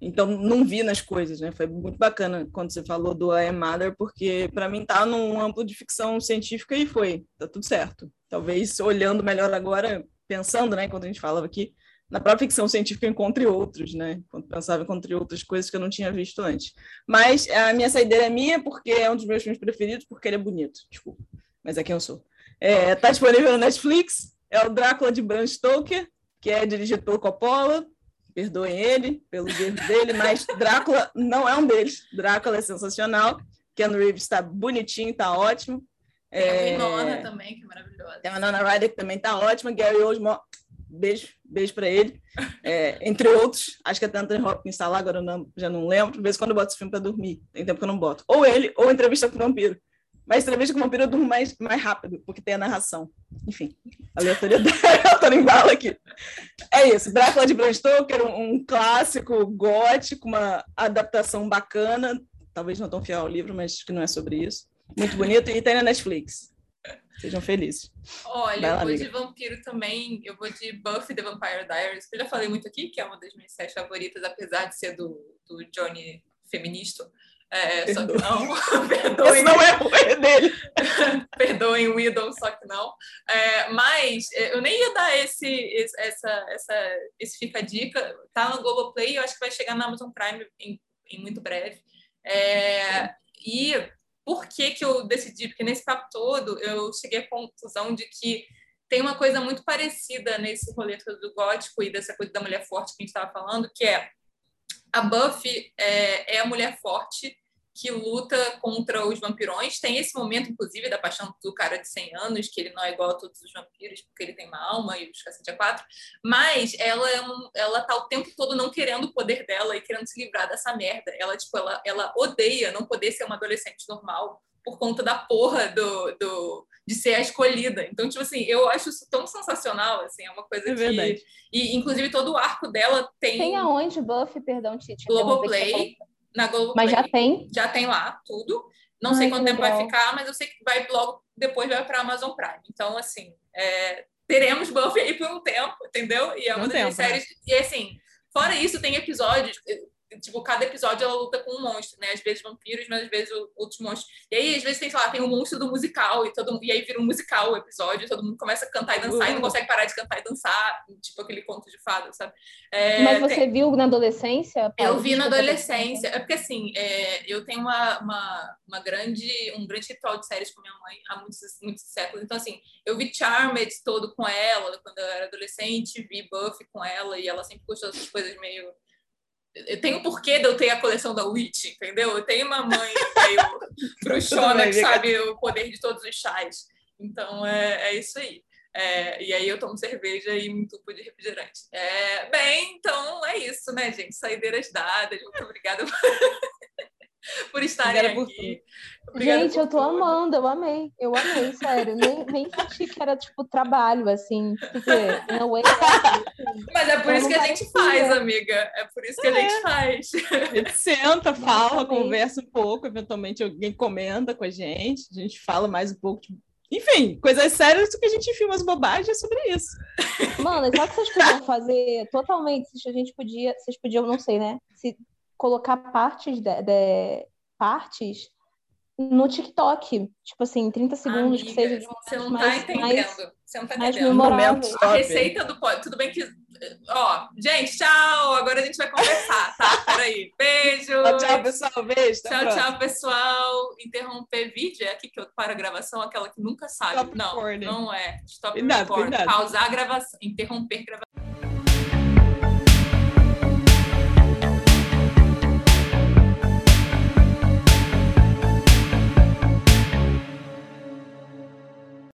Então, não vi nas coisas, né? Foi muito bacana quando você falou do I Am Mother, porque para mim tá num amplo de ficção científica e foi, tá tudo certo. Talvez olhando melhor agora, pensando, né, quando a gente falava aqui, na própria ficção científica encontre outros, né? Quando pensava encontre outras coisas que eu não tinha visto antes. Mas a minha saideira é minha porque é um dos meus filmes preferidos, porque ele é bonito. Desculpa, mas é quem eu sou. É, tá disponível no Netflix. É o Drácula de Bram Stoker, que é dirigido pelo Coppola. Perdoem ele pelos erros dele, mas Drácula não é um deles. Drácula é sensacional. Ken Reeves está bonitinho, está ótimo. Tem a Winona é... também, que é maravilhosa. Tem a Winona Ryder, que também está ótima. Gary Oldman, beijo, beijo para ele. É, entre outros, acho que até Anthony Hopkins está lá, agora eu não, já não lembro. De vez em quando eu boto esse filme para dormir, tem tempo que eu não boto. Ou ele, ou Entrevista com o Vampiro. Mas Entrevista com o Vampiro eu durmo mais, mais rápido, porque tem a narração. Enfim, aleatoriedade, eu tô em bala aqui. É isso, Drácula de Bram Stoker, um, um clássico gótico, uma adaptação bacana, talvez não tão fiel ao livro, mas que não é sobre isso. Muito bonito, e tem na Netflix. Sejam felizes. Olha, eu vou amiga. de vampiro também. Eu vou de Buffy the Vampire Diaries, que eu já falei muito aqui, que é uma das minhas séries favoritas, apesar de ser do, do Johnny feminista. É, só que não. Perdoem. não é o dele. Perdoem o Widow, só que não. É, mas é, eu nem ia dar esse, esse, essa, essa, esse fica dica. Tá no Globoplay, eu acho que vai chegar na Amazon Prime em, em muito breve. É, e por que, que eu decidi? Porque nesse papo todo eu cheguei à conclusão de que tem uma coisa muito parecida nesse rolê do gótico e dessa coisa da mulher forte que a gente estava falando, que é a Buffy é, é a mulher forte que luta contra os vampirões. Tem esse momento, inclusive, da paixão do cara de 100 anos, que ele não é igual a todos os vampiros, porque ele tem uma alma e os cacete a quatro. Mas ela, é um, ela tá o tempo todo não querendo o poder dela e querendo se livrar dessa merda. Ela, tipo, ela, ela odeia não poder ser uma adolescente normal por conta da porra do, do, de ser a escolhida. Então, tipo assim, eu acho isso tão sensacional, assim, é uma coisa é que... Verdade. E, inclusive, todo o arco dela tem... Tem aonde, Buff, perdão, Titi? Globoplay, na Globo Mas já tem? Já tem lá tudo. Não Ai, sei quanto tempo legal. vai ficar, mas eu sei que vai logo depois vai para Amazon Prime. Então, assim, é, teremos Buffy aí por um tempo, entendeu? E é uma um das tempo, séries. Né? E assim, fora isso, tem episódios tipo, cada episódio ela luta com um monstro, né? Às vezes vampiros, mas às vezes outros monstros. E aí, às vezes, tem, sei lá, tem o um monstro do musical, e, todo, e aí vira um musical o episódio, todo mundo começa a cantar e dançar, uh. e não consegue parar de cantar e dançar, tipo aquele conto de fada, sabe? É, mas você tem... viu na adolescência? Eu vi na adolescência. É porque, assim, é, eu tenho uma, uma, uma, grande, um grande ritual de séries com minha mãe há muitos, muitos séculos. Então, assim, eu vi Charmed todo com ela, quando eu era adolescente, vi Buffy com ela, e ela sempre gostou dessas coisas meio eu tenho porquê de eu ter a coleção da Witch, entendeu? Eu tenho uma mãe meio bruxona que sabe o poder de todos os chás. Então é, é isso aí. É, e aí eu tomo cerveja e um tubo de refrigerante. É, bem, então é isso, né, gente? Saideiras dadas. Muito obrigada. por estarem Obrigada aqui. Obrigada Gente, eu tô tudo. amando, eu amei, eu amei, sério. nem, nem senti que era tipo trabalho, assim. Porque, no way, assim, Mas é por isso que a gente faz, amiga. É por isso que é. a gente faz. A gente senta, fala, conversa um pouco, eventualmente alguém comenta com a gente, a gente fala mais um pouco de enfim, coisas sérias que a gente filma as bobagens sobre isso. Mano, sabe o que vocês podiam fazer totalmente? A gente podia, vocês podiam, não sei, né? Se colocar partes de, de, partes no TikTok. Tipo assim, 30 segundos, Amiga, que seja de Você não tá mais, entendendo. Mais, você não tá entendendo. A receita do Tudo bem que. Ó, gente, tchau. Agora a gente vai conversar, tá? Peraí. Beijo. Tchau, tchau, pessoal. Beijo. Tchau, tchau, pessoal. Interromper vídeo é aqui que eu paro a gravação, aquela que nunca sabe. Stop não, recording. não é. Stop recording. Pausar a gravação. Interromper gravação.